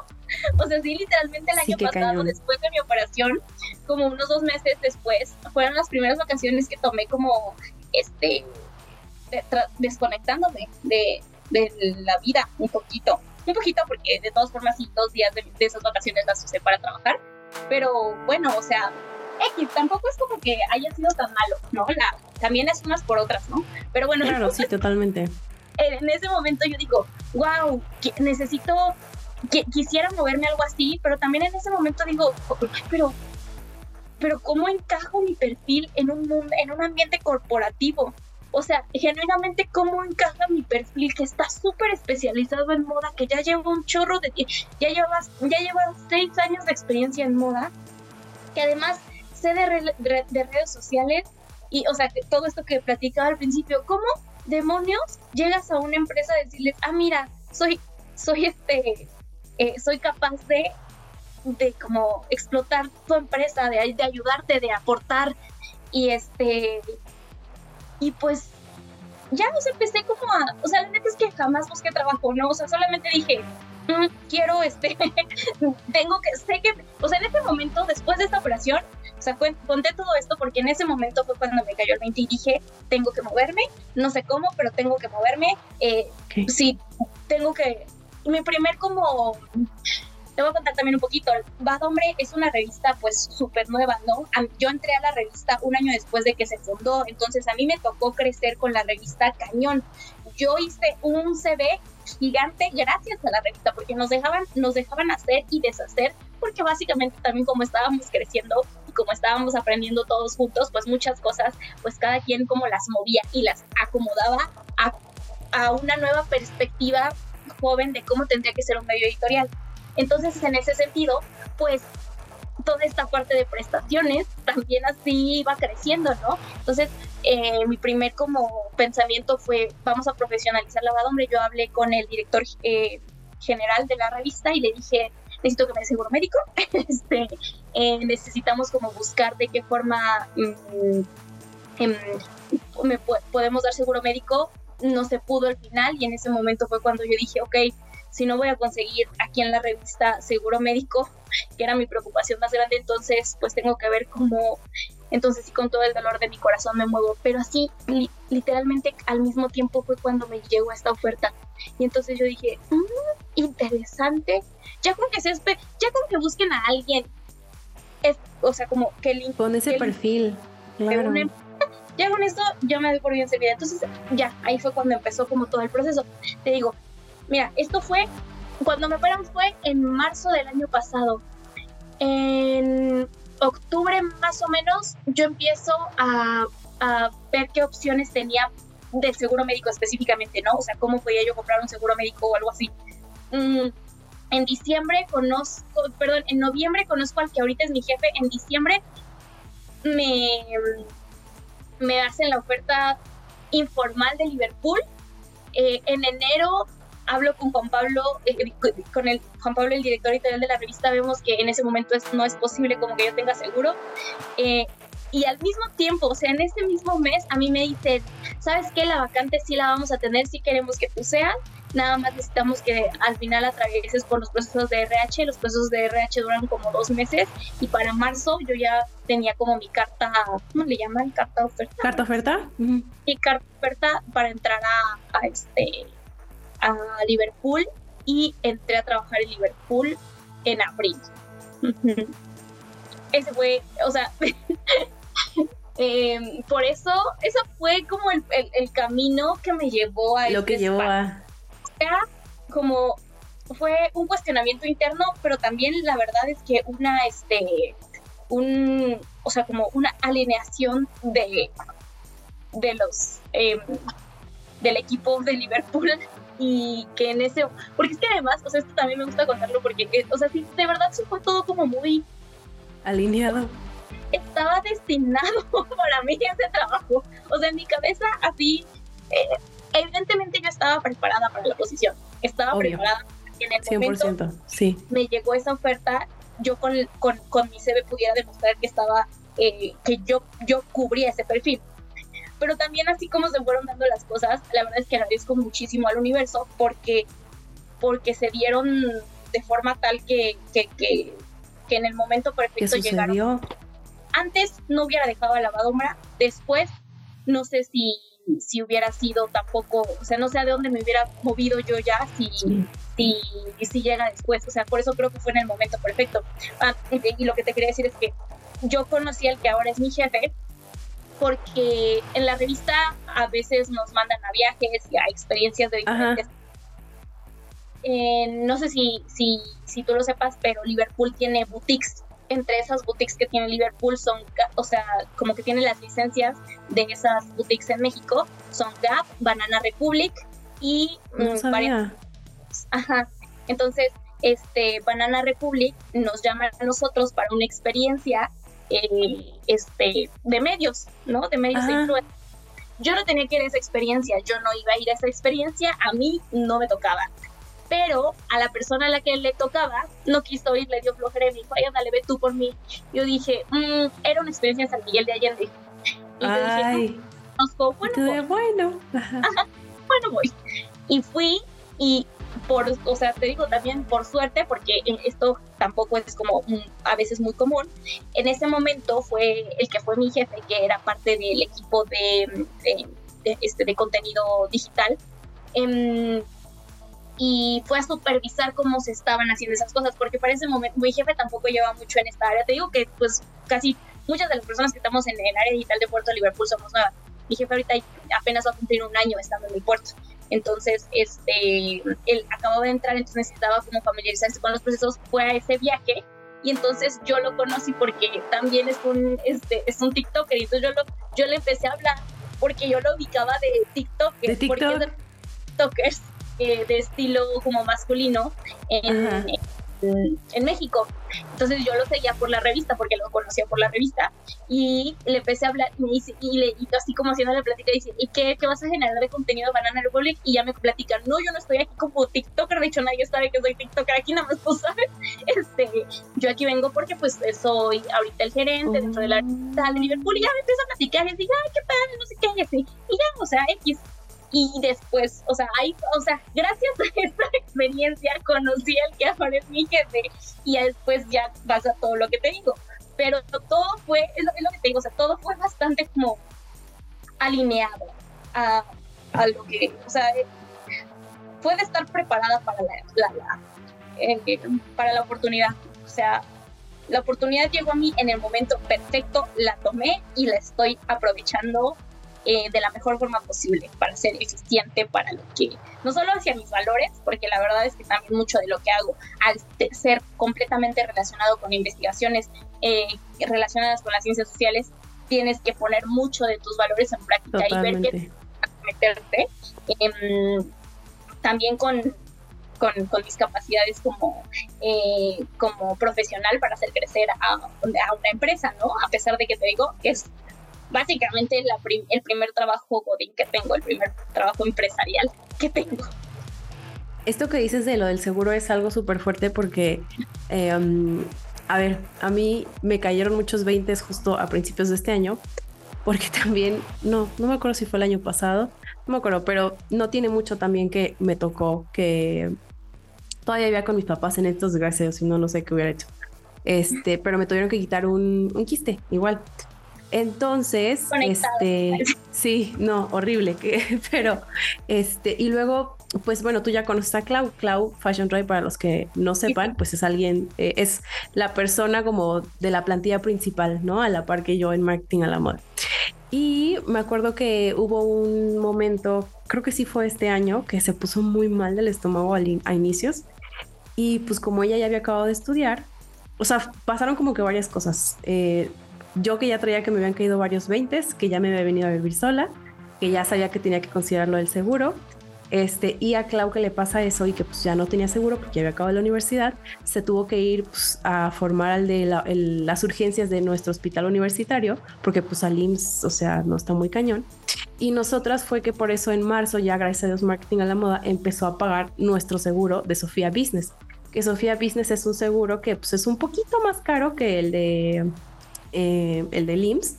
O sea, sí, literalmente el año pasado, después de mi operación, como unos dos meses después, fueron las primeras vacaciones que tomé como, este, desconectándome de, de, la vida un poquito. Un poquito porque de todas formas sí, dos días de, esas vacaciones las usé para trabajar. Pero bueno, o sea, X, tampoco es como que haya sido tan malo, ¿no? La, también es unas por otras, ¿no? Pero bueno. Claro, sí, totalmente en ese momento yo digo, wow, necesito, que, quisiera moverme algo así, pero también en ese momento digo, pero, pero ¿cómo encajo mi perfil en un, mundo, en un ambiente corporativo? O sea, genuinamente, ¿cómo encaja mi perfil que está súper especializado en moda, que ya llevo un chorro de ya llevas, ya llevas seis años de experiencia en moda, que además de, de redes sociales y, o sea, todo esto que platicaba al principio, ¿cómo demonios llegas a una empresa a decirles, ah, mira, soy, soy este, eh, soy capaz de, de como explotar tu empresa, de, de ayudarte, de aportar, y este, y pues ya empecé como a, o sea, la neta es que jamás busqué trabajo, ¿no? O sea, solamente dije, mm, quiero, este, tengo que, sé que, o sea, en ese momento, después de esta operación, o sea, conté todo esto porque en ese momento fue cuando me cayó el 20 y dije, tengo que moverme, no sé cómo, pero tengo que moverme. Eh, Sí, tengo que... Mi primer como... Te voy a contar también un poquito. Bad Hombre es una revista pues súper nueva, ¿no? Yo entré a la revista un año después de que se fundó, entonces a mí me tocó crecer con la revista Cañón. Yo hice un CV gigante gracias a la revista porque nos dejaban, nos dejaban hacer y deshacer porque básicamente también como estábamos creciendo y como estábamos aprendiendo todos juntos, pues muchas cosas, pues cada quien como las movía y las acomodaba a, a una nueva perspectiva joven de cómo tendría que ser un medio editorial. Entonces, en ese sentido, pues toda esta parte de prestaciones también así iba creciendo, ¿no? Entonces, eh, mi primer como pensamiento fue, vamos a profesionalizar la hombre. Yo hablé con el director eh, general de la revista y le dije, necesito que me dé seguro médico, este, eh, necesitamos como buscar de qué forma mm, me podemos dar seguro médico, no se pudo al final y en ese momento fue cuando yo dije, ok, si no voy a conseguir aquí en la revista seguro médico, que era mi preocupación más grande, entonces pues tengo que ver cómo, entonces sí con todo el dolor de mi corazón me muevo, pero así literalmente al mismo tiempo fue cuando me llegó esta oferta y entonces yo dije, mm, interesante, ya con que se ya con que busquen a alguien, es, o sea, como que el... Con ese perfil, claro. ya con esto yo me doy por bien servida. Entonces, ya, ahí fue cuando empezó como todo el proceso. Te digo, Mira, esto fue, cuando me operan fue en marzo del año pasado. En octubre más o menos yo empiezo a, ver qué opciones tenía del seguro médico específicamente, ¿no? O sea, cómo podía yo comprar un seguro médico o algo así. Mm, en diciembre conozco, perdón, en noviembre conozco al que ahorita es mi jefe, en diciembre me, me hacen la oferta informal de Liverpool. Eh, en enero hablo con Juan Pablo, eh, con el Juan Pablo, el director editorial de la revista, vemos que en ese momento no es posible como que yo tenga seguro. Eh, y al mismo tiempo, o sea, en ese mismo mes, a mí me dicen, ¿sabes qué? La vacante sí la vamos a tener, si queremos que tú seas, nada más necesitamos que al final atravieses por los procesos de RH, los procesos de RH duran como dos meses, y para marzo yo ya tenía como mi carta, ¿cómo le llaman? Carta oferta. ¿Carta oferta? Y carta oferta para entrar a, a este a Liverpool y entré a trabajar en Liverpool en abril. Ese fue, o sea, em, por eso, eso fue como el, camino que me llevó a... Lo que este llevó a... como fue un cuestionamiento interno, pero también la verdad es que una, este, un, o sea, como una alineación de, de los, em, del equipo de Liverpool y que en ese, porque es que además, o sea, esto también me gusta contarlo porque, eh, o sea, sí, de verdad sí fue todo como muy alineado. Estaba destinado para mí ese trabajo. O sea, en mi cabeza así, eh, evidentemente yo estaba preparada para la posición, estaba preparada. En el 100%, momento sí. me llegó esa oferta, yo con, con, con mi CV pudiera demostrar que estaba, eh, que yo, yo cubría ese perfil pero también así como se fueron dando las cosas, la verdad es que agradezco muchísimo al universo porque, porque se dieron de forma tal que, que, que, en el momento perfecto llegaron. Antes no hubiera dejado a la lavadora, después no sé si, si hubiera sido tampoco, o sea, no sé a de dónde me hubiera movido yo ya si, si, si llega después, o sea, por eso creo que fue en el momento perfecto. Ah, y lo que te quería decir es que yo conocí al que ahora es mi jefe, porque en la revista a veces nos mandan a viajes y a experiencias de diferentes. Eh, no sé si, si, si tú lo sepas, pero Liverpool tiene boutiques. Entre esas boutiques que tiene Liverpool son, o sea, como que tiene las licencias de esas boutiques en México, son Gap, Banana Republic y mm, varias. Ajá. Entonces, este Banana Republic nos llama a nosotros para una experiencia eh, este, de medios, ¿no? De medios de influencia. Yo no tenía que ir a esa experiencia, yo no iba a ir a esa experiencia, a mí no me tocaba. Pero a la persona a la que le tocaba, no quiso ir, le dio flojera y me dijo, ay, dale, ve tú por mí. Yo dije, mm, era una experiencia en San Miguel de Allende. Y yo dije, no, bueno, bueno. bueno, voy. Y fui y por, o sea, te digo también por suerte, porque esto tampoco es como a veces muy común. En ese momento fue el que fue mi jefe, que era parte del equipo de, este, de contenido digital. Em, y fue a supervisar cómo se estaban haciendo esas cosas, porque para ese momento mi jefe tampoco lleva mucho en esta área. Te digo que pues casi muchas de las personas que estamos en el área digital de Puerto Liverpool somos nuevas. Mi jefe ahorita apenas va a cumplir un año estando en el puerto. Entonces, este, él acababa de entrar, entonces necesitaba como familiarizarse con los procesos, fue a ese viaje y entonces yo lo conocí porque también es un, este, es un TikToker y entonces yo, lo, yo le empecé a hablar porque yo lo ubicaba de TikTok, ¿De TikTok? porque es de TikTokers eh, de estilo como masculino en, en México. Entonces yo lo seguía por la revista, porque lo conocía por la revista, y le empecé a hablar, y, y, le, y así como haciendo la plática, dice, ¿y qué, qué, vas a generar de contenido Banana Republic? Y ya me platican, no, yo no estoy aquí como TikToker, de hecho nadie sabe que soy TikToker, aquí nada más tú sabes, este, yo aquí vengo porque pues soy ahorita el gerente dentro de la revista de Liverpool, y ya me empiezo a platicar, y digo, ay, qué padre, no sé qué, y así, y ya, o sea, X, y después, o sea, ahí, o sea, gracias a esta experiencia conocí al que ahora es mi jefe y después ya pasa todo lo que te digo. Pero todo fue, es lo, que te digo, o sea, todo fue bastante como alineado a, a lo que, o sea, puede estar preparada para la, eh, para la oportunidad. O sea, la oportunidad llegó a mí en el momento perfecto, la tomé y la estoy aprovechando eh, de la mejor forma posible para ser eficiente para lo que, no solo hacia mis valores, porque la verdad es que también mucho de lo que hago, al ser completamente relacionado con investigaciones eh, relacionadas con las ciencias sociales, tienes que poner mucho de tus valores en práctica y ver qué meterte. Em, también con, con, con, discapacidades como, eh, como profesional para hacer crecer a, a, una empresa, ¿no? A pesar de que te digo que es básicamente el primer trabajo godín que tengo, el primer trabajo empresarial que tengo. Esto que dices de lo del seguro es algo súper fuerte porque, em, a ver, a mí me cayeron muchos 20 justo a principios de este año, porque también, no, no me acuerdo si fue el año pasado, no me acuerdo, pero no tiene mucho también que me tocó que todavía vivía con mis papás en estos gracias, si no, no sé qué hubiera hecho. Este, pero me tuvieron que quitar un quiste, igual. Entonces, este, sí, no, horrible, pero, este, y luego, pues bueno, tú ya conoces a Clau, Clau Fashion Drive, para los que no sepan, pues es alguien, eh, es la persona como de la plantilla principal, ¿no? A la par que yo en marketing a la moda. Y me acuerdo que hubo un momento, creo que sí fue este año, que se puso muy mal del estómago a inicios. Y pues como ella ya había acabado de estudiar, o sea, pasaron como que varias cosas. Eh, yo que ya traía que me habían caído varios 20, que ya me había venido a vivir sola, que ya sabía que tenía que considerarlo del seguro. Este, y a Clau que le pasa eso y que pues ya no tenía seguro porque ya había acabado la universidad, se tuvo que ir pues, a formar al de las urgencias de nuestro hospital universitario, porque pues al IMSS, o sea, no está muy cañón. Y nosotras fue que por eso en marzo, ya gracias a Dios Marketing a la Moda, empezó a pagar nuestro seguro de Sofía Business. Que Sofía Business es un seguro que pues es un poquito más caro que el de eh, el de IMSS,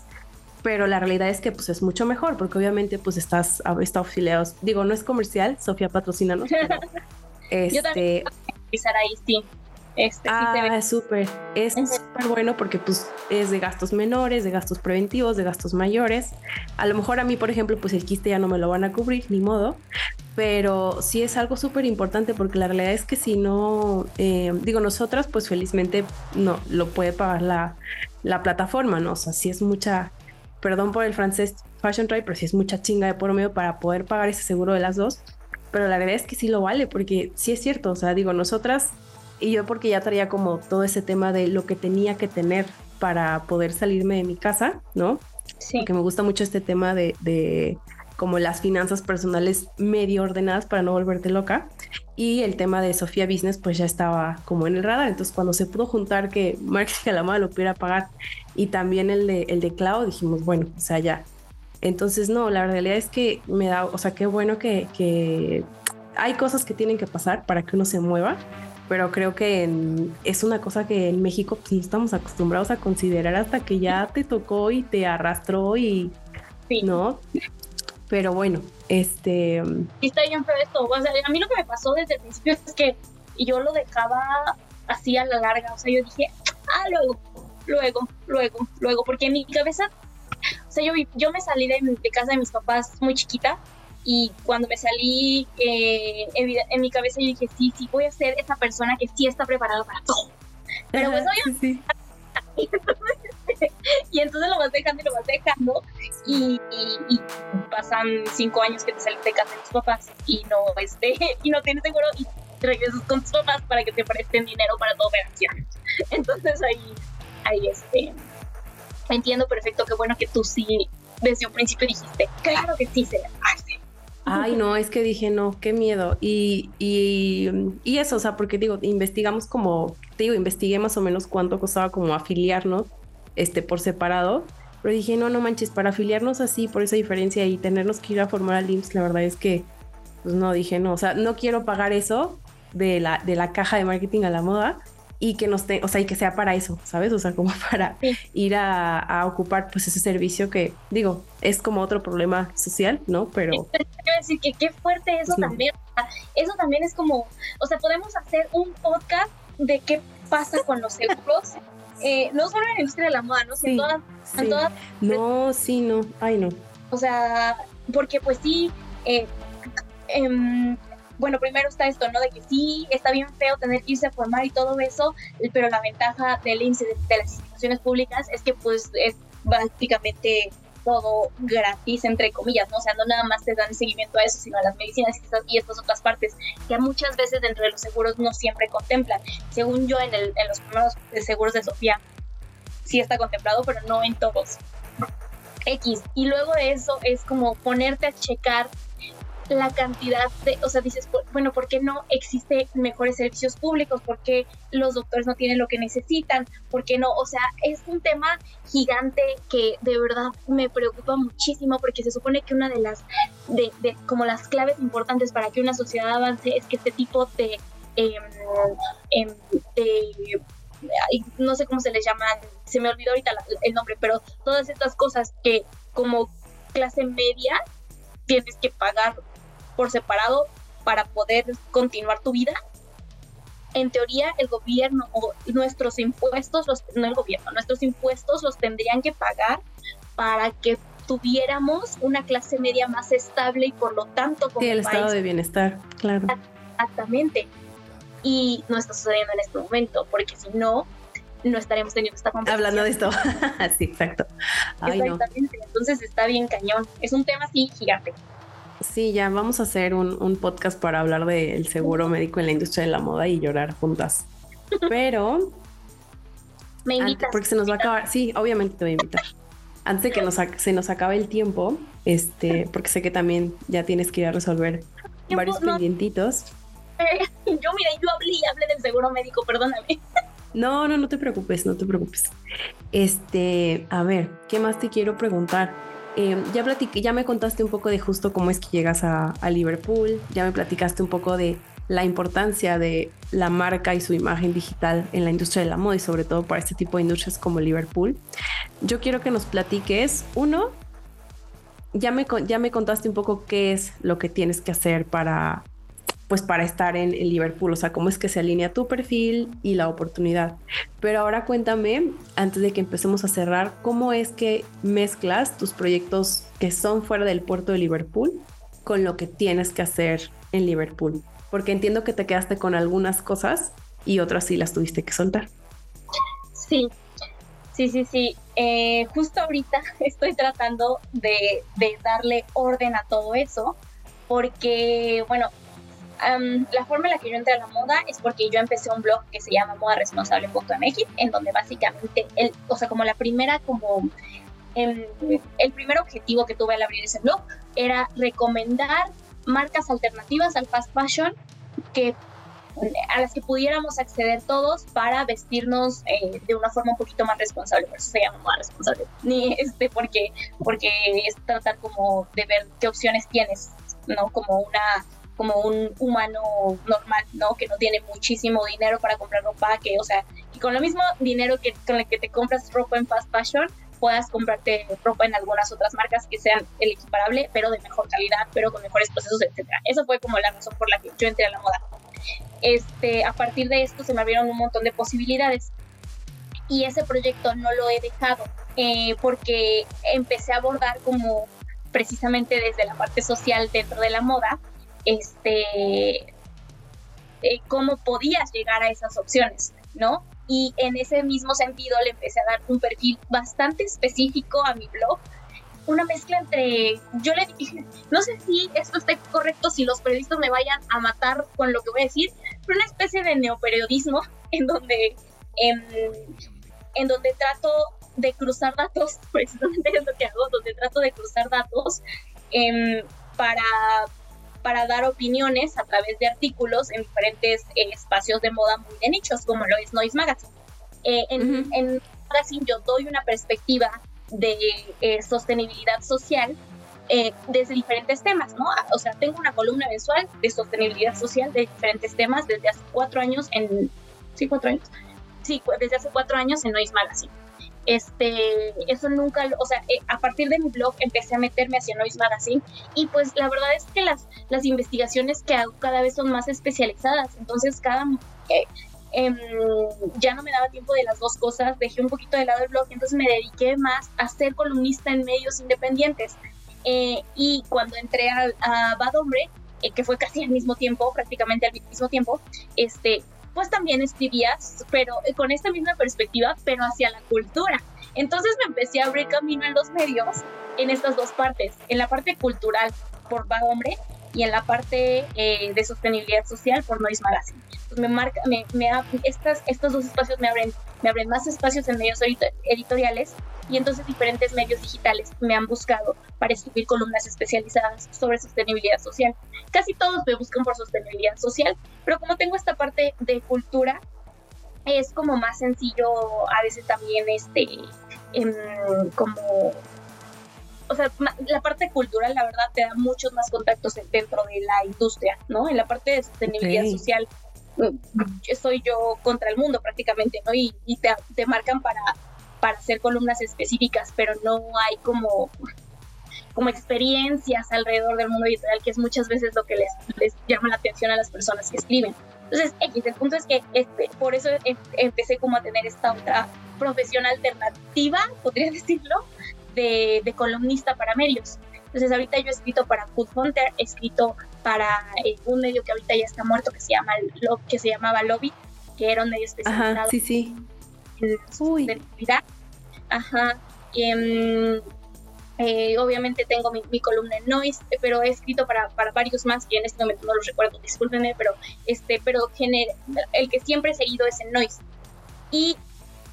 pero la realidad es que pues es mucho mejor porque obviamente pues estás está afiliado, digo, no es comercial, Sofía patrocina, ¿no? este, ahí, sí. Este, ah, súper. Es súper bueno porque pues es de gastos menores, de gastos preventivos, de gastos mayores. A lo mejor a mí, por ejemplo, pues el quiste ya no me lo van a cubrir, ni modo. Pero sí es algo súper importante porque la realidad es que si no, eh, digo, nosotras pues felizmente no, lo puede pagar la, la plataforma, ¿no? O sea, sí es mucha, perdón por el francés Fashion Trade, pero sí es mucha chinga de por medio para poder pagar ese seguro de las dos. Pero la verdad es que sí lo vale porque sí es cierto, o sea, digo, nosotras y yo porque ya traía como todo ese tema de lo que tenía que tener para poder salirme de mi casa, ¿no? Sí. Porque me gusta mucho este tema de, de como las finanzas personales medio ordenadas para no volverte loca. Y el tema de Sofía Business pues ya estaba como en el radar. Entonces cuando se pudo juntar que Marx Calamada lo pudiera pagar y también el de, el de Cloud, dijimos, bueno, o sea, ya. Entonces no, la realidad es que me da, o sea, qué bueno que, que hay cosas que tienen que pasar para que uno se mueva pero creo que es una cosa que en México pues, no estamos acostumbrados a considerar hasta que ya te tocó y te arrastró y no. Pero bueno, este. Y está bien feo esto. O sea, a mí lo que me pasó desde el principio es que yo lo dejaba así a la larga. O sea, yo dije, ah, luego, luego, luego, luego, porque en mi cabeza, o sea, yo, yo me salí de, de casa de mis papás muy chiquita y cuando me salí, eh, en mi cabeza yo dije, sí, sí, voy a ser esa persona que sí está preparada para todo. Pero pues obviamente... y entonces lo vas dejando y lo vas dejando y, pasan cinco años que te sales de casa de tus papás y no este y no tienes seguro y regresas con tus papás para que te presten dinero para tu operación. Entonces ahí ahí este entiendo perfecto que bueno que tú sí desde un principio dijiste claro que sí se hace Ay, no, es que dije, no, qué miedo. Y, y, y, eso, o sea, porque digo, investigamos como, te digo, investigué más o menos cuánto costaba como afiliarnos este, por separado. Pero dije, no, no manches, para afiliarnos así, por esa diferencia y tenernos que ir a formar al IMSS, la verdad es que, pues no, dije, no, o sea, no quiero pagar eso de la, de la caja de marketing a la moda y que nos o sea, y que sea para eso, ¿sabes? O sea, como para ir a, ocupar pues ese servicio que, digo, es como otro problema social, ¿no? Pero... Quiero decir que qué fuerte eso también. Eso también es como, o sea, podemos hacer un podcast de qué pasa con los seguros. Eh, no solo en la industria de la moda, ¿no? Sí, en todas, No, sí, no. Ay, no. O sea, porque pues sí, eh, em, bueno, primero está esto, ¿no? De que sí, está bien feo tener que irse a formar y todo eso, pero la ventaja del INSE, de, las instituciones públicas, es que pues es básicamente todo gratis, entre comillas, ¿no? O sea, no nada más te dan seguimiento a eso, sino a las medicinas y estas otras partes, que muchas veces dentro de los seguros no siempre contemplan. Según yo, en, el, en los primeros seguros de Sofía, sí está contemplado, pero no en todos. X. Y luego de eso es como ponerte a checar la cantidad de, o sea, dices, bueno, ¿por qué no existe mejores servicios públicos? ¿Por qué los doctores no tienen lo que necesitan? ¿Por qué no? O sea, es un tema gigante que de verdad me preocupa muchísimo porque se supone que una de las, de, de como las claves importantes para que una sociedad avance es que este tipo de, em, de no sé cómo se les llama, se me olvidó ahorita el nombre, pero todas estas cosas que como clase media tienes que pagar por separado para poder continuar tu vida, en teoría el gobierno o nuestros impuestos, los, no el gobierno, nuestros impuestos los tendrían que pagar para que tuviéramos una clase media más estable y por lo tanto como sí, el estado de bienestar, claro. Exactamente. Y no está sucediendo en este momento, porque si no, no estaremos teniendo esta conversación. Hablando de esto. sí, exacto. Exactamente. Entonces está bien cañón. Es un tema así gigante. Sí, ya vamos a hacer un, podcast para hablar del seguro médico en la industria de la moda y llorar juntas. Pero. Me invitas. porque se nos va a acabar. Sí, obviamente te voy a invitar. Antes de que nos, se nos acabe el tiempo, este, porque sé que también ya tienes que ir a resolver varios pendientitos. yo, mira, yo hablé y hablé del seguro médico, perdóname. No, no, no te preocupes, no te preocupes. Este, a ver, ¿qué más te quiero preguntar? Em, ya me contaste un poco de justo cómo es que llegas a, Liverpool, ya me platicaste un poco de la importancia de la marca y su imagen digital en la industria de la moda y sobre todo para este tipo de industrias como Liverpool. Yo quiero que nos platiques, uno, ya me, ya me contaste un poco qué es lo que tienes que hacer para pues para estar en, Liverpool, o sea, cómo es que se alinea tu perfil y la oportunidad. Pero ahora cuéntame, antes de que empecemos a cerrar, cómo es que mezclas tus proyectos que son fuera del puerto de Liverpool con lo que tienes que hacer en Liverpool. Porque entiendo que te quedaste con algunas cosas y otras sí las tuviste que soltar. Sí, sí, sí, sí. Eh, justo ahorita estoy tratando de, de darle orden a todo eso porque, bueno, la forma en la que yo entré a la moda es porque yo empecé un blog que se llama Moda Responsable Responsable.mx, en donde básicamente, el, o sea, como la primera, como em, el primer objetivo que tuve al abrir ese blog era recomendar marcas alternativas al fast fashion que a las que pudiéramos acceder todos para vestirnos eh, de una forma un poquito más responsable, por eso se llama moda responsable, ni este porque porque es tratar como de ver qué opciones tienes, no como una como un humano normal, ¿no? Que no tiene muchísimo dinero para comprar ropa, que, o sea, y con lo mismo dinero que con el que te compras ropa en fast fashion, puedas comprarte ropa en algunas otras marcas que sean el equiparable, pero de mejor calidad, pero con mejores procesos, etcétera. Eso fue como la razón por la que yo entré a la moda. Este, a partir de esto se me abrieron un montón de posibilidades y ese proyecto no lo he dejado eh, porque empecé a abordar como precisamente desde la parte social dentro de la moda este, eh, cómo podías llegar a esas opciones, ¿no? Y en ese mismo sentido le empecé a dar un perfil bastante específico a mi blog, una mezcla entre, yo le dije, no sé si esto esté correcto, si los periodistas me vayan a matar con lo que voy a decir, pero una especie de neoperiodismo en donde, en, en donde trato de cruzar datos, precisamente es lo que hago, donde trato de cruzar datos para, para dar opiniones a través de artículos en diferentes eh, espacios de moda muy de nichos, como lo es Noise Magazine. Eh, en, en Magazine yo doy una perspectiva de eh, sostenibilidad social desde diferentes temas, ¿no? O sea, tengo una columna mensual de sostenibilidad social de diferentes temas desde hace cuatro años en... ¿Sí, cuatro años? Sí, desde hace cuatro años en Noise Magazine este, eso nunca, o sea, eh, a partir de mi blog empecé a meterme hacia Noise Magazine y pues la verdad es que las, las investigaciones que hago cada vez son más especializadas, entonces cada, eh, em, ya no me daba tiempo de las dos cosas, dejé un poquito de lado el blog, entonces me dediqué más a ser columnista en medios independientes. Eh, y cuando entré a, a Bad Hombre, que fue casi al mismo tiempo, prácticamente al mismo tiempo, este, pues también escribías, pero eh, con esta misma perspectiva, pero hacia la cultura. Entonces me empecé a abrir camino en los medios en estas dos partes, en la parte cultural por Va Hombre y en la parte eh, de sostenibilidad social por Noise Magazine. Pues me marca, me, me, estas, estos dos espacios me abren, me abren más espacios en medios editoriales y entonces diferentes medios digitales me han buscado para escribir columnas especializadas sobre sostenibilidad social. Casi todos me buscan por sostenibilidad social, pero como tengo esta parte de cultura, es como más sencillo a veces también este em, como o sea, la parte cultural, la verdad, te da muchos más contactos dentro de la industria, ¿no? En la parte de sostenibilidad social, mm, soy yo contra el mundo prácticamente, ¿no? Y, te, te, marcan para, para hacer columnas específicas, pero no hay como, como experiencias alrededor del mundo editorial, que es muchas veces lo que les, les llama la atención a las personas que escriben. Entonces, X, el punto es que este, por eso em, empecé como a tener esta otra profesión alternativa, podría decirlo, de, columnista para medios. Entonces ahorita yo he escrito para Food Hunter, he escrito para eh, un medio que ahorita ya está muerto que se llama que se llamaba Lobby, que era un medio especializado Ajá, sí, sí. en sostenibilidad. Ajá. Em, eh, obviamente tengo mi, columna en Noise, pero he escrito para, para, varios más que en este momento no los recuerdo, discúlpenme, pero este, pero el que siempre he seguido es en Noise. Y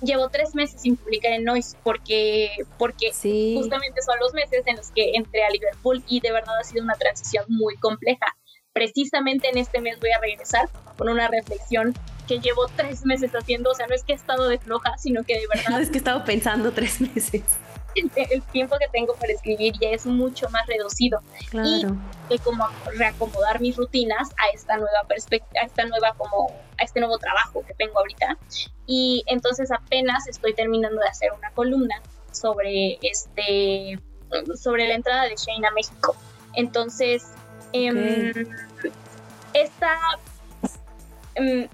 llevo tres meses sin publicar en Noise porque, porque justamente son los meses en los que entré a Liverpool y de verdad ha sido una transición muy compleja. Precisamente en este mes voy a regresar con una reflexión que llevo tres meses haciendo, o sea, no es que he estado de floja, sino que de verdad... No es que he estado pensando tres meses el tiempo que tengo para escribir ya es mucho más reducido. Y de como reacomodar mis rutinas a esta nueva perspectiva, a esta nueva como a este nuevo trabajo que tengo ahorita. Y entonces apenas estoy terminando de hacer una columna sobre este sobre la entrada de Shane a México. Entonces em, esta em,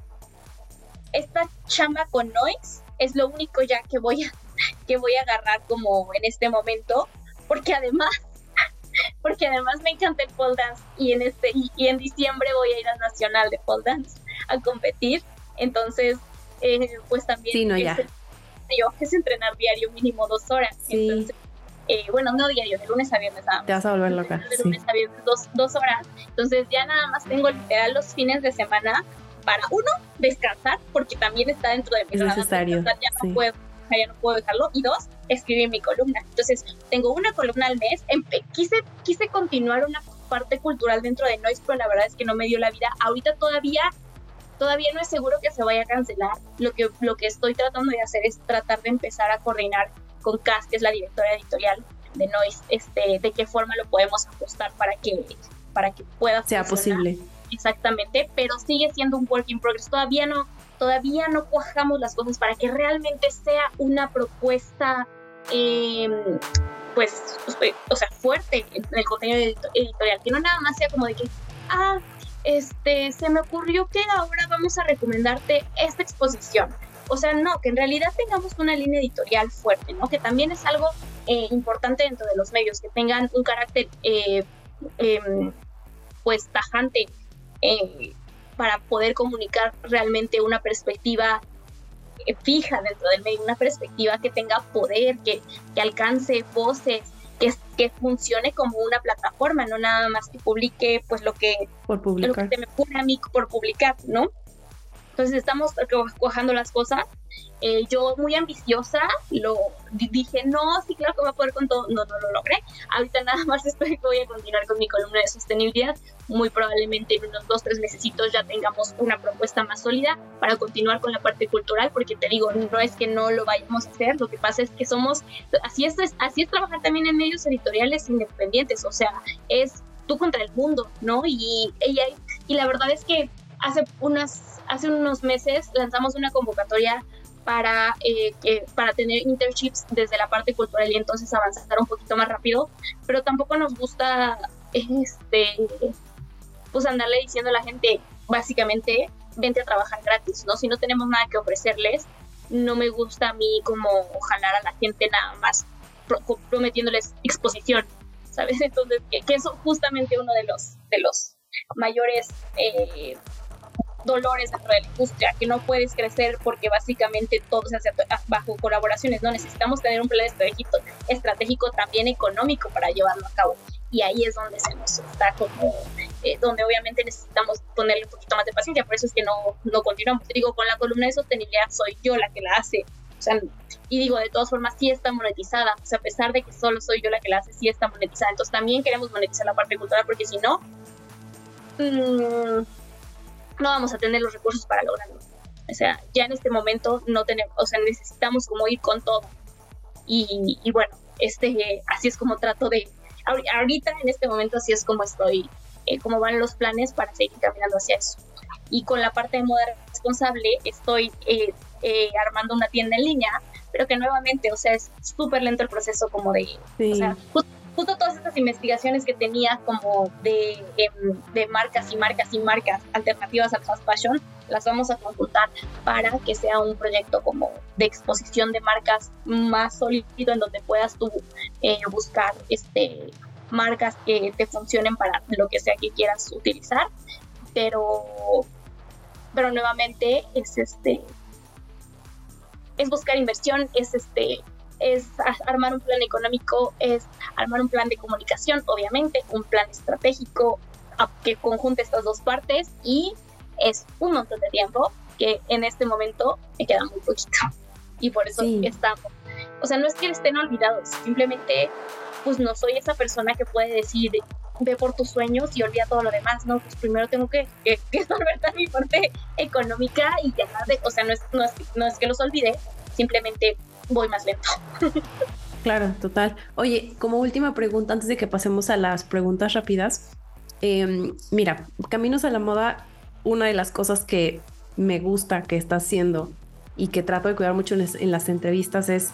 esta chamba con Noise es lo único ya que voy a que voy a agarrar como en este momento, porque además, porque además me encanta el pole dance y en este y, en diciembre voy a ir al nacional de pole dance a competir, entonces eh, pues también sí, no, ya. yo es entrenar diario mínimo dos horas, entonces eh, bueno, no diario, de lunes a viernes nada Te vas a volver loca. De lunes a viernes, dos, dos horas. Entonces ya nada más tengo literal los fines de semana para uno, descansar, porque también está dentro de mi es necesario. ya no puedo ya no puedo dejarlo. Y dos, escribir mi columna. Entonces, tengo una columna al mes. quise, quise continuar una parte cultural dentro de Noise, pero la verdad es que no me dio la vida. Ahorita todavía, todavía no es seguro que se vaya a cancelar. Lo que, lo que estoy tratando de hacer es tratar de empezar a coordinar con Cass, que es la directora editorial de Noise, este, de qué forma lo podemos ajustar para que, para que pueda sea posible. Exactamente, pero sigue siendo un work in progress. Todavía no, todavía no cuajamos las cosas para que realmente sea una propuesta, em, pues, o sea, fuerte en el contenido editorial, que no nada más sea como de que, ah, este, se me ocurrió que ahora vamos a recomendarte esta exposición. O sea, no, que en realidad tengamos una línea editorial fuerte, ¿no? Que también es algo eh, importante dentro de los medios, que tengan un carácter, eh, em, pues, tajante. Para poder comunicar realmente una perspectiva eh, fija dentro del medio, una perspectiva que tenga poder, que, que alcance voces, que, que funcione como una plataforma, no nada más que publique pues lo que, por publicar. Lo que se me ocurre a mí por publicar, ¿no? Entonces estamos cuajando las cosas Eh, yo muy ambiciosa, lo dije, no, sí, claro que voy a poder con todo, no, no lo logré. Ahorita nada más estoy, voy a continuar con mi columna de sostenibilidad. Muy probablemente en unos dos, tres meses ya tengamos una propuesta más sólida para continuar con la parte cultural, porque te digo, no es que no lo vayamos a hacer, lo que pasa es que somos, así es, así es trabajar también en medios editoriales independientes, o sea, es tú contra el mundo, ¿no? Y, ella y la verdad es que hace, unas, hace unos meses lanzamos una convocatoria para, eh, para tener internships desde la parte cultural y entonces avanzar un poquito más rápido, pero tampoco nos gusta este pues andarle diciendo a la gente básicamente vente a trabajar gratis, ¿no? Si no tenemos nada que ofrecerles, no me gusta a mí como jalar a la gente nada más prometiéndoles exposición, ¿sabes? Entonces, que, que, es justamente uno de los, de los mayores eh, dolores dentro de la industria, que no puedes crecer porque básicamente todo se hace bajo colaboraciones, ¿no? Necesitamos tener un plan estratégico, estratégico también económico para llevarlo a cabo. Y ahí es donde se nos está como, eh, donde obviamente necesitamos ponerle un poquito más de paciencia, por eso es que no, no continuamos. Digo, con la columna de sostenibilidad soy yo la que la hace, o sea, y digo, de todas formas, sí está monetizada. O sea, a pesar de que solo soy yo la que la hace, sí está monetizada. Entonces también queremos monetizar la parte cultural porque si no, mmm, no vamos a tener los recursos para lograrlo. O sea, ya en este momento no tenemos, o sea, necesitamos como ir con todo. Y, bueno, este, así es como trato de, ahorita en este momento así es como estoy, eh, como van los planes para seguir caminando hacia eso. Y con la parte de moda responsable estoy eh, eh, armando una tienda en línea, pero que nuevamente, o sea, es súper lento el proceso como de, o sea, justo todas estas investigaciones que tenía como de, em, de, marcas y marcas y marcas alternativas al fast fashion, las vamos a consultar para que sea un proyecto como de exposición de marcas más sólido en donde puedas tú eh, buscar este, marcas que te funcionen para lo que sea que quieras utilizar, pero, pero nuevamente es este es buscar inversión, es este es armar un plan económico, es armar un plan de comunicación, obviamente, un plan estratégico que conjunte estas dos partes y es un montón de tiempo que en este momento me queda muy poquito y por eso estamos. O sea, no es que estén olvidados, simplemente pues no soy esa persona que puede decir ve por tus sueños y olvida todo lo demás, ¿no? Pues primero tengo que, que, que mi parte económica y ya, de, o sea, no es, no, es, no es que los olvide, simplemente voy más lento. Claro, total. Oye, como última pregunta, antes de que pasemos a las preguntas rápidas, em, mira, Caminos a la Moda, una de las cosas que me gusta que está haciendo y que trato de cuidar mucho en, las entrevistas es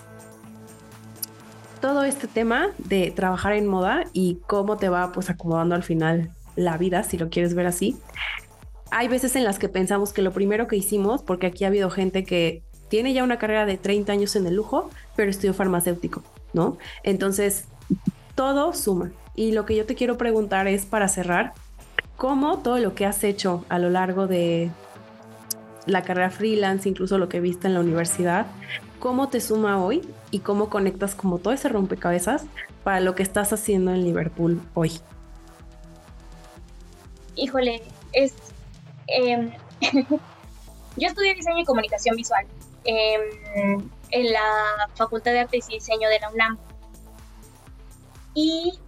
todo este tema de trabajar en moda y cómo te va pues acomodando al final la vida, si lo quieres ver así. Hay veces en las que pensamos que lo primero que hicimos, porque aquí ha habido gente que tiene ya una carrera de 30 años en el lujo, pero estudió farmacéutico, ¿no? Entonces, todo suma. Y lo que yo te quiero preguntar es, para cerrar, ¿cómo todo lo que has hecho a lo largo de la carrera freelance, incluso lo que viste en la universidad, cómo te suma hoy y cómo conectas como todo ese rompecabezas para lo que estás haciendo en Liverpool hoy? Híjole, es... Em, yo estudié diseño y comunicación visual Em, en la Facultad de Artes y Diseño de la UNAM. Y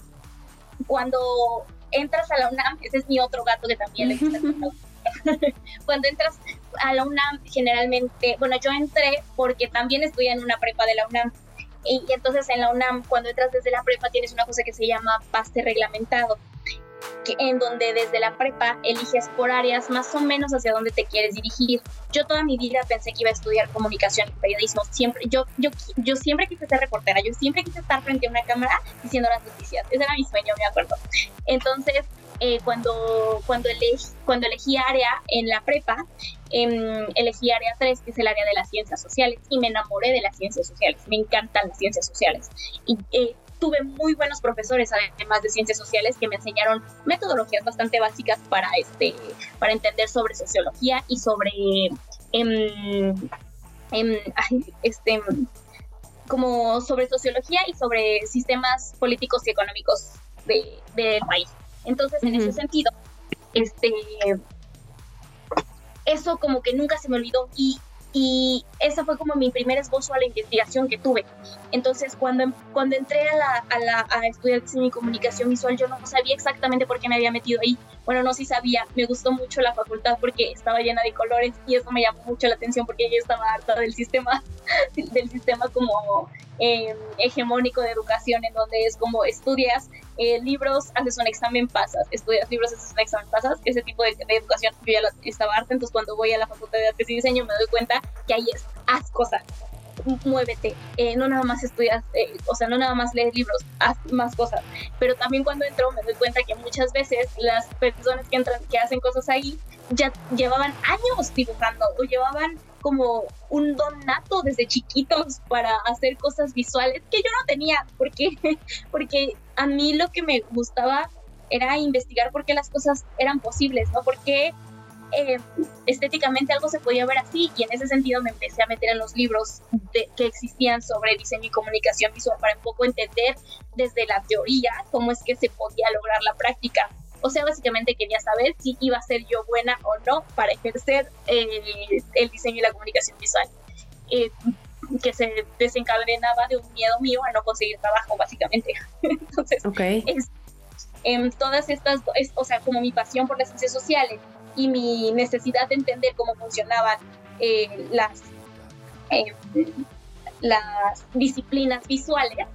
cuando entras a la UNAM, ese es mi otro gato que también le gusta. cuando entras a la UNAM, generalmente, bueno, yo entré porque también estudié en una prepa de la UNAM. Y, y, entonces en la UNAM, cuando entras desde la prepa, tienes una cosa que se llama pase reglamentado en donde desde la prepa eliges por áreas más o menos hacia dónde te quieres dirigir. Yo toda mi vida pensé que iba a estudiar comunicación y periodismo. Siempre, yo, yo, yo siempre quise ser reportera, yo siempre quise estar frente a una cámara diciendo las noticias. Ese era mi sueño, me acuerdo. Entonces, eh, cuando, cuando, elegí, cuando elegí área en la prepa, em, elegí área 3, que es el área de las ciencias sociales, y me enamoré de las ciencias sociales. Me encantan las ciencias sociales. Y eh, tuve muy buenos profesores, además de ciencias sociales, que me enseñaron metodologías bastante básicas para, este, para entender sobre sociología y sobre, em, em, este, como sobre sociología y sobre sistemas políticos y económicos del país. Entonces, en ese sentido, este, eso como que nunca se me olvidó y y esa fue como mi primer esbozo a la investigación que tuve. Entonces, cuando, cuando entré a, la, a, la, a estudiar diseño y comunicación visual, yo no sabía exactamente por qué me había metido ahí. Bueno, no, sí sabía. Me gustó mucho la facultad porque estaba llena de colores y eso me llamó mucho la atención porque yo estaba harta del sistema, del sistema como eh, hegemónico de educación, en donde es como estudias eh, libros, haces un examen, pasas, estudias libros, haces un examen, pasas, ese tipo de, educación yo ya estaba harta, entonces cuando voy a la facultad de artes y diseño me doy cuenta que ahí es, haz cosas, muévete, eh, no nada más estudias, eh, o sea, no nada más lees libros, haz más cosas, pero también cuando entro me doy cuenta que muchas veces las personas que entran, que hacen cosas ahí, ya llevaban años dibujando o llevaban como un don nato desde chiquitos para hacer cosas visuales que yo no tenía, porque, porque a mí lo que me gustaba era investigar por qué las cosas eran posibles, ¿no? Porque eh, estéticamente algo se podía ver así y en ese sentido me empecé a meter en los libros que existían sobre diseño y comunicación visual para un poco entender desde la teoría cómo es que se podía lograr la práctica. O sea, básicamente quería saber si iba a ser yo buena o no para ejercer eh, el diseño y la comunicación visual. Eh, que se desencadenaba de un miedo mío a no conseguir trabajo, básicamente. Entonces, es, en todas estas, o sea, como mi pasión por las ciencias sociales y mi necesidad de entender cómo funcionaban eh, las, las disciplinas visuales,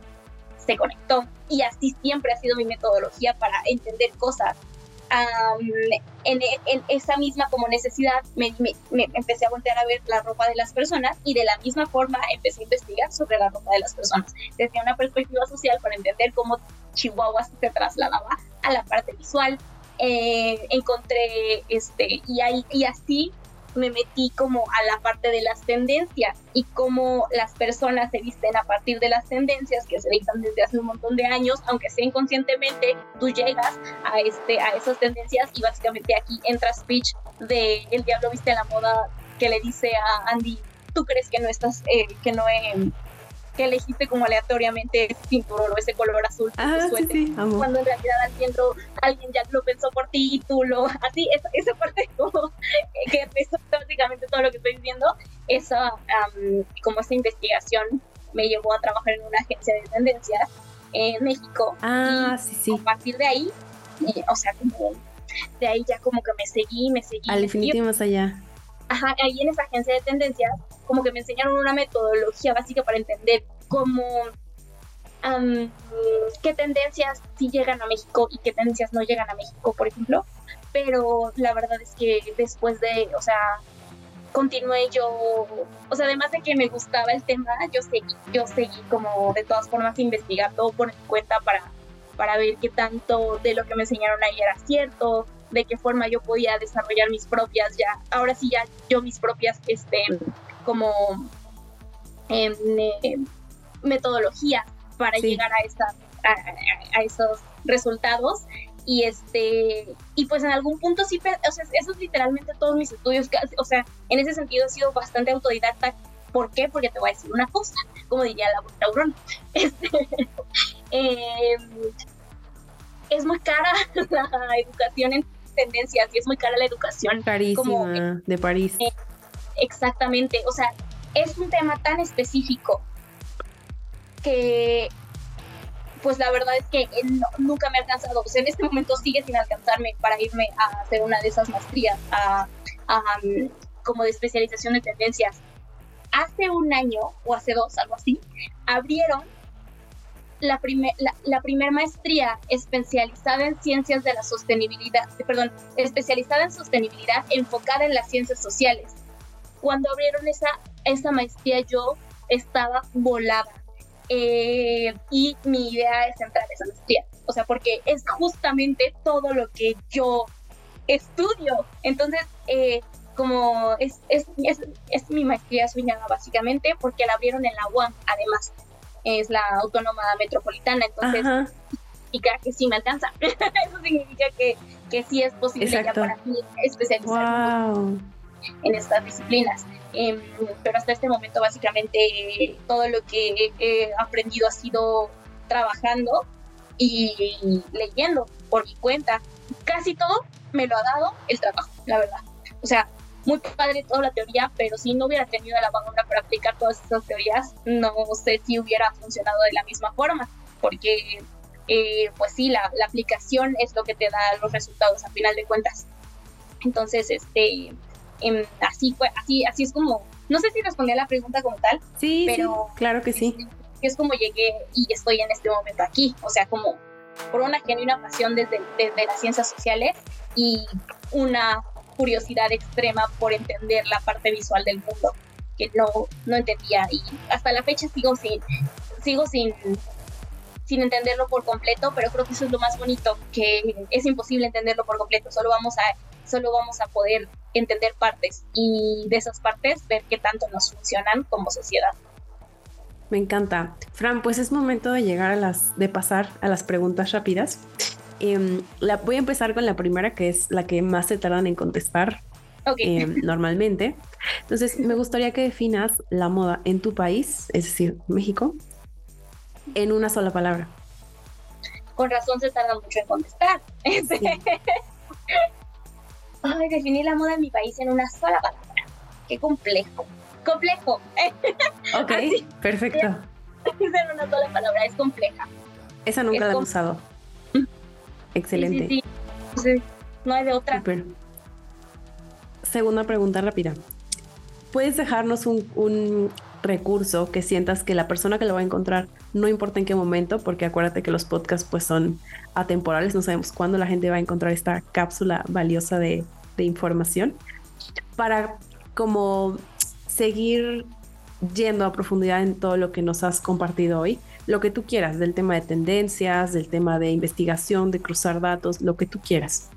se conectó y así siempre ha sido mi metodología para entender cosas. en, esa misma como necesidad me, empecé a voltear a ver la ropa de las personas y de la misma forma empecé a investigar sobre la ropa de las personas desde una perspectiva social para entender cómo Chihuahua se trasladaba a la parte visual. Eh, encontré este y, ahí, y así me metí como a la parte de las tendencias y cómo las personas se visten a partir de las tendencias que se dictan desde hace un montón de años, aunque sea inconscientemente, tú llegas a, este, a esas tendencias y básicamente aquí entra speech de El Diablo Viste la Moda que le dice a Andy, tú crees que no estás, eh, que no he que elegiste como aleatoriamente ese cinturón o ese color azul ah, cuando en realidad alguien, alguien ya lo pensó por ti y tú lo así esa, esa parte como que es básicamente todo lo que estoy diciendo esa como esa investigación me llevó a trabajar en una agencia de tendencias en México. Ah sí sí. a partir de ahí o sea como de ahí ya como que me seguí me seguí al infinito más allá. Ajá, ahí en esa agencia de tendencias, como que me enseñaron una metodología básica para entender cómo, qué tendencias sí llegan a México y qué tendencias no llegan a México, por ejemplo. Pero la verdad es que después de, o sea, continué yo, o sea, además de que me gustaba el tema, yo seguí, yo seguí como de todas formas investigando por mi cuenta para, para ver qué tanto de lo que me enseñaron ahí era cierto, de qué forma yo podía desarrollar mis propias, ya, ahora sí ya yo mis propias, este, como em, eh, metodologías para llegar a, esta, a, esos resultados y este y pues en algún punto sí o sea eso es literalmente todos mis estudios o sea en ese sentido he sido bastante autodidacta ¿por qué? porque te voy a decir una cosa como diría la Taurón este, em, es muy cara la educación en tendencias y es muy cara la educación. Carísima, de París. Exactamente, o sea, es un tema tan específico que pues la verdad es que eh, nunca me ha alcanzado, o sea, en este momento sigue sin alcanzarme para irme a hacer una de esas maestrías um, como de especialización de tendencias. Hace un año o hace dos, algo así, abrieron la, primer, la, primera maestría especializada en ciencias de la sostenibilidad, perdón, especializada en sostenibilidad enfocada en las ciencias sociales. Cuando abrieron esa, esa maestría yo estaba volada eh, y mi idea es entrar a esa maestría, o sea, porque es justamente todo lo que yo estudio. Entonces, eh, como es, es, es, es, mi maestría soñada básicamente porque la abrieron en la UAM además. Es la autónoma metropolitana, entonces significa que sí me alcanza. Eso significa que, que sí es posible ya para mí especializarme en estas disciplinas. Em, pero hasta este momento básicamente todo lo que he aprendido ha sido trabajando y leyendo por mi cuenta. Casi todo me lo ha dado el trabajo, la verdad. O sea, muy padre toda la teoría, pero si no hubiera tenido la mano para aplicar todas esas teorías, no sé si hubiera funcionado de la misma forma, porque eh, pues sí, la, la, aplicación es lo que te da los resultados a final de cuentas. Entonces, este, em, así así, así es como, no sé si respondí a la pregunta como tal, sí, pero claro que sí. Es, como llegué y estoy en este momento aquí, o sea, como por una genuina pasión desde, desde las ciencias sociales y una curiosidad extrema por entender la parte visual del mundo que no, no entendía y hasta la fecha sigo sin, sigo sin, sin entenderlo por completo, pero creo que eso es lo más bonito, que es imposible entenderlo por completo, solo vamos a, solo vamos a poder entender partes y de esas partes ver qué tanto nos funcionan como sociedad. Me encanta. Fran, pues es momento de llegar a las, de pasar a las preguntas rápidas. Em, la, voy a empezar con la primera, que es la que más se tardan en contestar em, normalmente. Entonces, me gustaría que definas la moda en tu país, es decir, México, en una sola palabra. Con razón se tarda mucho en contestar. Ay, definir la moda en mi país en una sola palabra. Qué complejo. Complejo. Ok, perfecto. en una sola palabra, es compleja. Esa nunca la he usado. Excelente. Sí, sí, no hay de otra. Segunda pregunta rápida. ¿Puedes dejarnos un, recurso que sientas que la persona que lo va a encontrar, no importa en qué momento, porque acuérdate que los podcasts pues son atemporales, no sabemos cuándo la gente va a encontrar esta cápsula valiosa de, de información, para como seguir yendo a profundidad en todo lo que nos has compartido hoy, lo que tú quieras, del tema de tendencias, del tema de investigación, de cruzar datos, lo que tú quieras.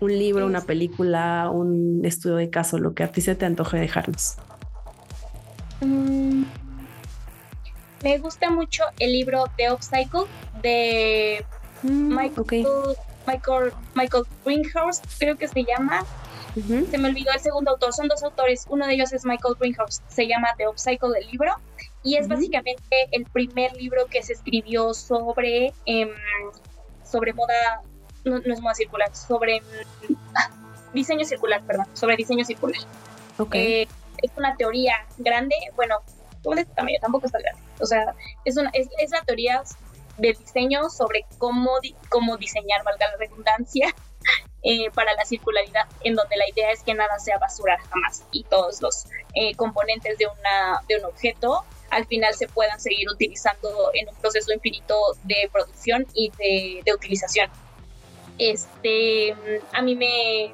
Un libro, una película, un estudio de caso, lo que a ti se te antoje dejarnos. Mm, me gusta mucho el libro The Upcycle de mm, Michael, Michael, Michael Greenhorst, creo que se llama. Se me olvidó el segundo autor, son dos autores, uno de ellos es Michael Greenhorst, se llama The Upcycle del libro. Y es básicamente el primer libro que se escribió sobre, em, sobre moda, no, es moda circular, sobre ah, diseño circular, perdón, sobre diseño circular. Eh, es una teoría grande, bueno, de este tamaño, tampoco está grande, o sea, es, una, es, es la teoría de diseño sobre cómo, cómo diseñar, valga la redundancia, eh, para la circularidad, en donde la idea es que nada sea basura jamás y todos los eh, componentes de, una, de un objeto al final se puedan seguir utilizando en un proceso infinito de producción y de, utilización. Este, a mí me,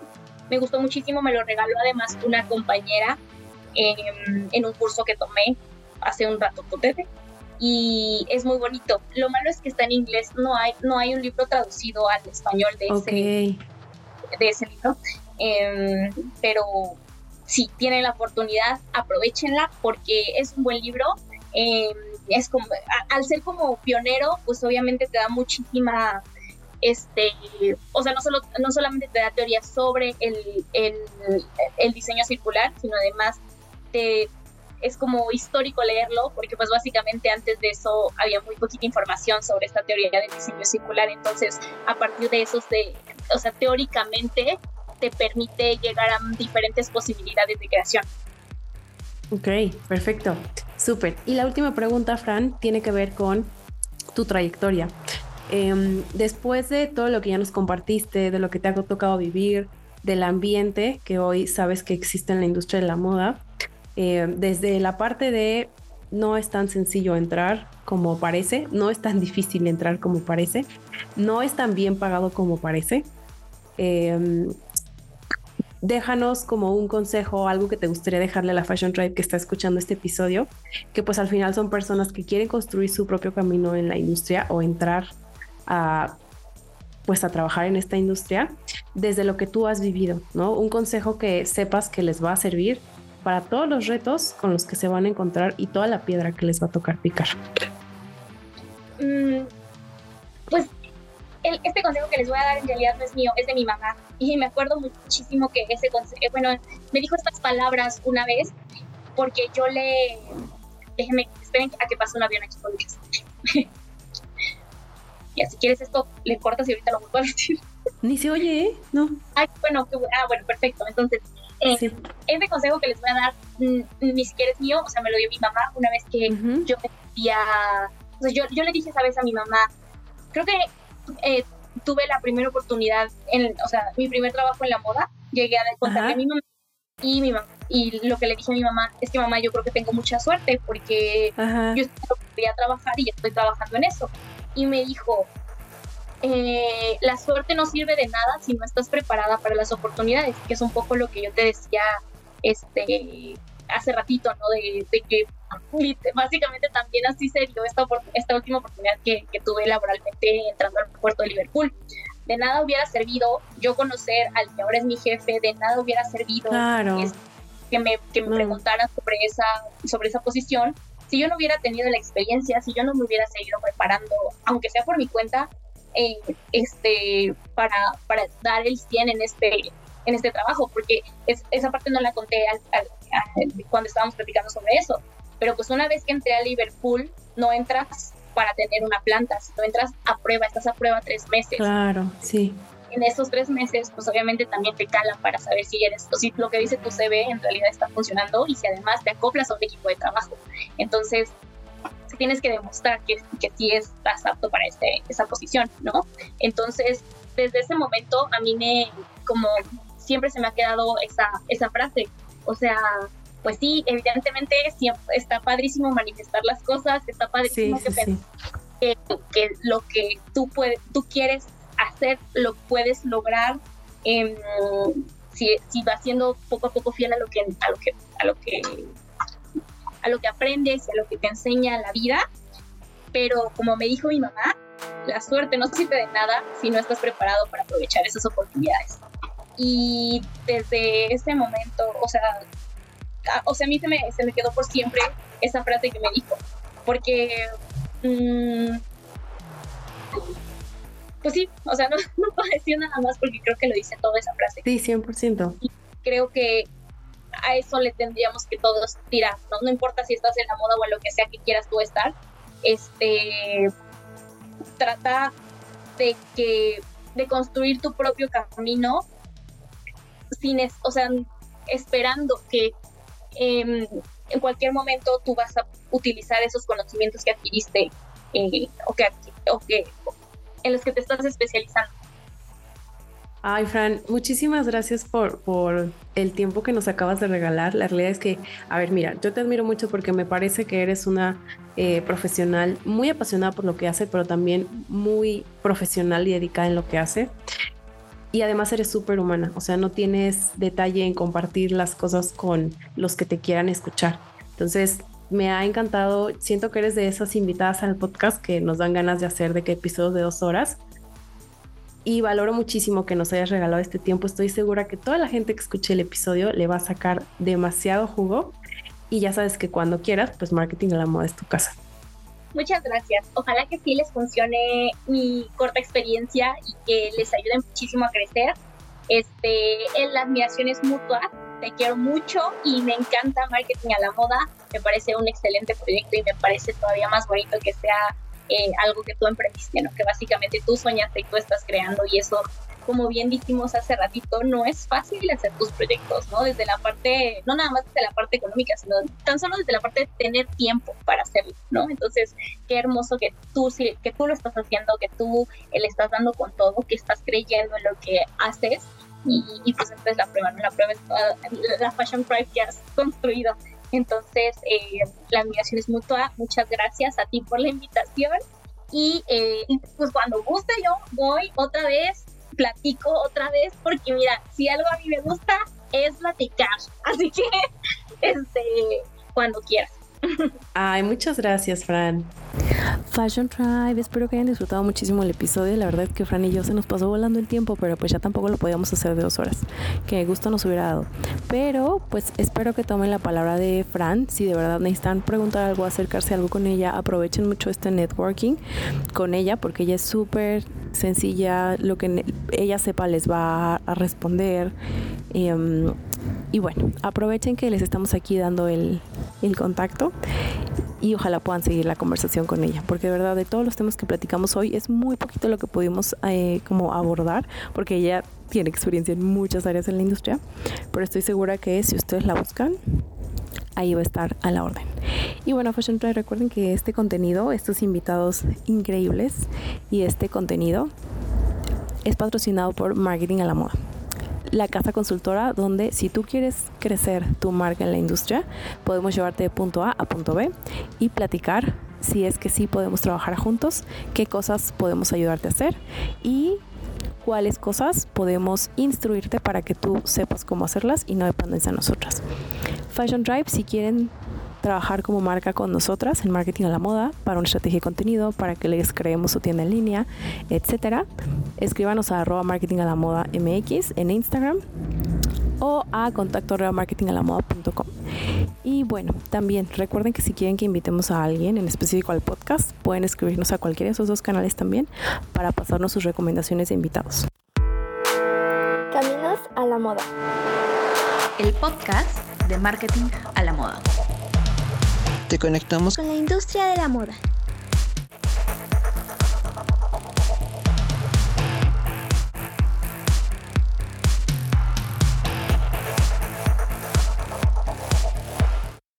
me, gustó muchísimo, me lo regaló además una compañera em, en un curso que tomé hace un rato con y es muy bonito. Lo malo es que está en inglés, no hay, no hay un libro traducido al español de ese de ese libro. Em, pero si tienen la oportunidad, aprovechenla porque es un buen libro. Em, es como, al ser como pionero, pues obviamente te da muchísima, este, o sea, no, solo, no solamente te da teoría sobre el, el, el diseño circular, sino además te, es como histórico leerlo, porque pues básicamente antes de eso había muy poquita información sobre esta teoría del diseño circular, entonces a partir de eso, o sea, teóricamente te permite llegar a diferentes posibilidades de creación. Ok, perfecto, súper. Y la última pregunta, Fran, tiene que ver con tu trayectoria. Em, después de todo lo que ya nos compartiste, de lo que te ha tocado vivir, del ambiente que hoy sabes que existe en la industria de la moda, eh, desde la parte de no es tan sencillo entrar como parece, no es tan difícil entrar como parece, no es tan bien pagado como parece. Em, déjanos como un consejo, algo que te gustaría dejarle a la Fashion Tribe que está escuchando este episodio, que pues al final son personas que quieren construir su propio camino en la industria o entrar a pues a trabajar en esta industria desde lo que tú has vivido, ¿no? Un consejo que sepas que les va a servir para todos los retos con los que se van a encontrar y toda la piedra que les va a tocar picar? Mm, pues este consejo que les voy a dar en realidad no es mío, es de mi mamá. Y me acuerdo muchísimo que ese consejo, bueno, me dijo estas palabras una vez porque yo le... Déjenme, esperen a que pase un avión aquí con Ya, si quieres esto, le cortas y ahorita lo vuelvo a decir. Ni se oye, ¿eh? No. Ay, bueno, ah, bueno, perfecto. Entonces, Eh, Este consejo que les voy a dar mm, ni siquiera es mío, o sea, me lo dio mi mamá una vez que yo me sentía, o sea, yo, yo le dije esa vez a mi mamá, creo que eh, tuve la primera oportunidad, en, o sea, mi primer trabajo en la moda, llegué a contarle a mi mamá y mi mamá y lo que le dije a mi mamá es que mamá yo creo que tengo mucha suerte porque yo podía trabajar y estoy trabajando en eso y me dijo eh, la suerte no sirve de nada si no estás preparada para las oportunidades que es un poco lo que yo te decía este hace ratito no de, que básicamente también así se dio esta, esta última oportunidad que, que tuve laboralmente entrando al puerto de Liverpool. De nada hubiera servido yo conocer al que ahora es mi jefe, de nada hubiera servido que me, que me preguntaran sobre esa, sobre esa posición. Si yo no hubiera tenido la experiencia, si yo no me hubiera seguido preparando, aunque sea por mi cuenta, eh, este, para, para dar el 100 en este, en este trabajo, porque esa parte no la conté cuando estábamos platicando sobre eso. Pero pues una vez que entré a Liverpool, no entras para tener una planta, sino entras a prueba, estás a prueba tres meses. Claro, sí en esos tres meses, pues obviamente también te calan para saber si eres, o si lo que dice tu CV en realidad está funcionando y si además te acoplas a un equipo de trabajo. Entonces, tienes que demostrar que, que sí estás apto para este, esa posición, ¿no? Entonces, desde ese momento a mí me, como siempre se me ha quedado esa, esa frase, o sea, pues sí, evidentemente está padrísimo manifestar las cosas, está padrísimo que, Que, que, lo que tú, puedes, tú quieres hacer lo puedes lograr em, si, si, vas siendo poco a poco fiel a lo que a lo que a lo que a lo que aprendes y a lo que te enseña la vida pero como me dijo mi mamá la suerte no sirve de nada si no estás preparado para aprovechar esas oportunidades y desde ese momento o sea o sea a mí se me, se me quedó por siempre esa frase que me dijo porque mmm, pues sí, o sea, no, no, puedo decir nada más porque creo que lo dice toda esa frase. Sí, 100%. Y creo que a eso le tendríamos que todos tirar, ¿no? No importa si estás en la moda o en lo que sea que quieras tú estar, este, trata de que, de construir tu propio camino sin, o sea, esperando que em, en cualquier momento tú vas a utilizar esos conocimientos que adquiriste eh, o, que, o, que, en los que te estás especializando. Ay, Fran, muchísimas gracias por, por el tiempo que nos acabas de regalar. La realidad es que, a ver, mira, yo te admiro mucho porque me parece que eres una eh, profesional muy apasionada por lo que hace, pero también muy profesional y dedicada en lo que hace. Y además eres súper humana, o sea, no tienes detalle en compartir las cosas con los que te quieran escuchar. Entonces, me ha encantado. Siento que eres de esas invitadas al podcast que nos dan ganas de hacer de que episodios de dos horas. Y valoro muchísimo que nos hayas regalado este tiempo. Estoy segura que toda la gente que escuche el episodio le va a sacar demasiado jugo. Y ya sabes que cuando quieras, pues marketing a la moda es tu casa. Muchas gracias. Ojalá que sí les funcione mi corta experiencia y que les ayude muchísimo a crecer. Este, la admiración es mutua te quiero mucho y me encanta Marketing a la Moda. Me parece un excelente proyecto y me parece todavía más bonito que sea eh, algo que tú emprendiste, ¿no? que básicamente tú soñaste y tú estás creando y eso, como bien dijimos hace ratito, no es fácil hacer tus proyectos, ¿no? Desde la parte, no nada más desde la parte económica, sino tan solo desde la parte de tener tiempo para hacerlo, ¿no? Entonces, qué hermoso que tú, que tú lo estás haciendo, que tú le estás dando con todo, que estás creyendo en lo que haces y, pues esta es la prueba, ¿no? La prueba es toda la Fashion Pride que has construido. Entonces, eh, la admiración es mutua. Muchas gracias a ti por la invitación. Y eh, pues cuando guste yo voy otra vez, platico otra vez, porque mira, si algo a mí me gusta es platicar. Así que, este, cuando quieras. Ay, muchas gracias, Fran. Fashion Tribe, espero que hayan disfrutado muchísimo el episodio. La verdad es que Fran y yo se nos pasó volando el tiempo, pero pues ya tampoco lo podíamos hacer de dos horas. Que gusto nos hubiera dado. Pero pues espero que tomen la palabra de Fran. Si de verdad necesitan preguntar algo, acercarse a algo con ella, aprovechen mucho este networking con ella, porque ella es súper sencilla. Lo que ella sepa les va a responder. Em, y bueno, aprovechen que les estamos aquí dando el, el contacto. Y ojalá puedan seguir la conversación con ella, porque de verdad de todos los temas que platicamos hoy es muy poquito lo que pudimos eh, como abordar, porque ella tiene experiencia en muchas áreas en la industria, pero estoy segura que si ustedes la buscan, ahí va a estar a la orden. Y bueno, Fashion Drive, recuerden que este contenido, estos invitados increíbles y este contenido es patrocinado por Marketing a la Moda la casa consultora donde si tú quieres crecer tu marca en la industria, podemos llevarte de punto A a punto B y platicar si es que sí podemos trabajar juntos, qué cosas podemos ayudarte a hacer y cuáles cosas podemos instruirte para que tú sepas cómo hacerlas y no dependes de nosotras. Fashion Drive, si quieren trabajar como marca con nosotras en marketing a la moda para una estrategia de contenido, para que les creemos su tienda en línea, etcétera. Escríbanos a arroba marketing a la moda mx en Instagram o a contacto marketingalamoda.com. Y bueno, también recuerden que si quieren que invitemos a alguien en específico al podcast, pueden escribirnos a cualquiera de esos dos canales también para pasarnos sus recomendaciones de invitados. Caminos a la moda. El podcast de marketing a la moda. Te conectamos con la industria de la moda.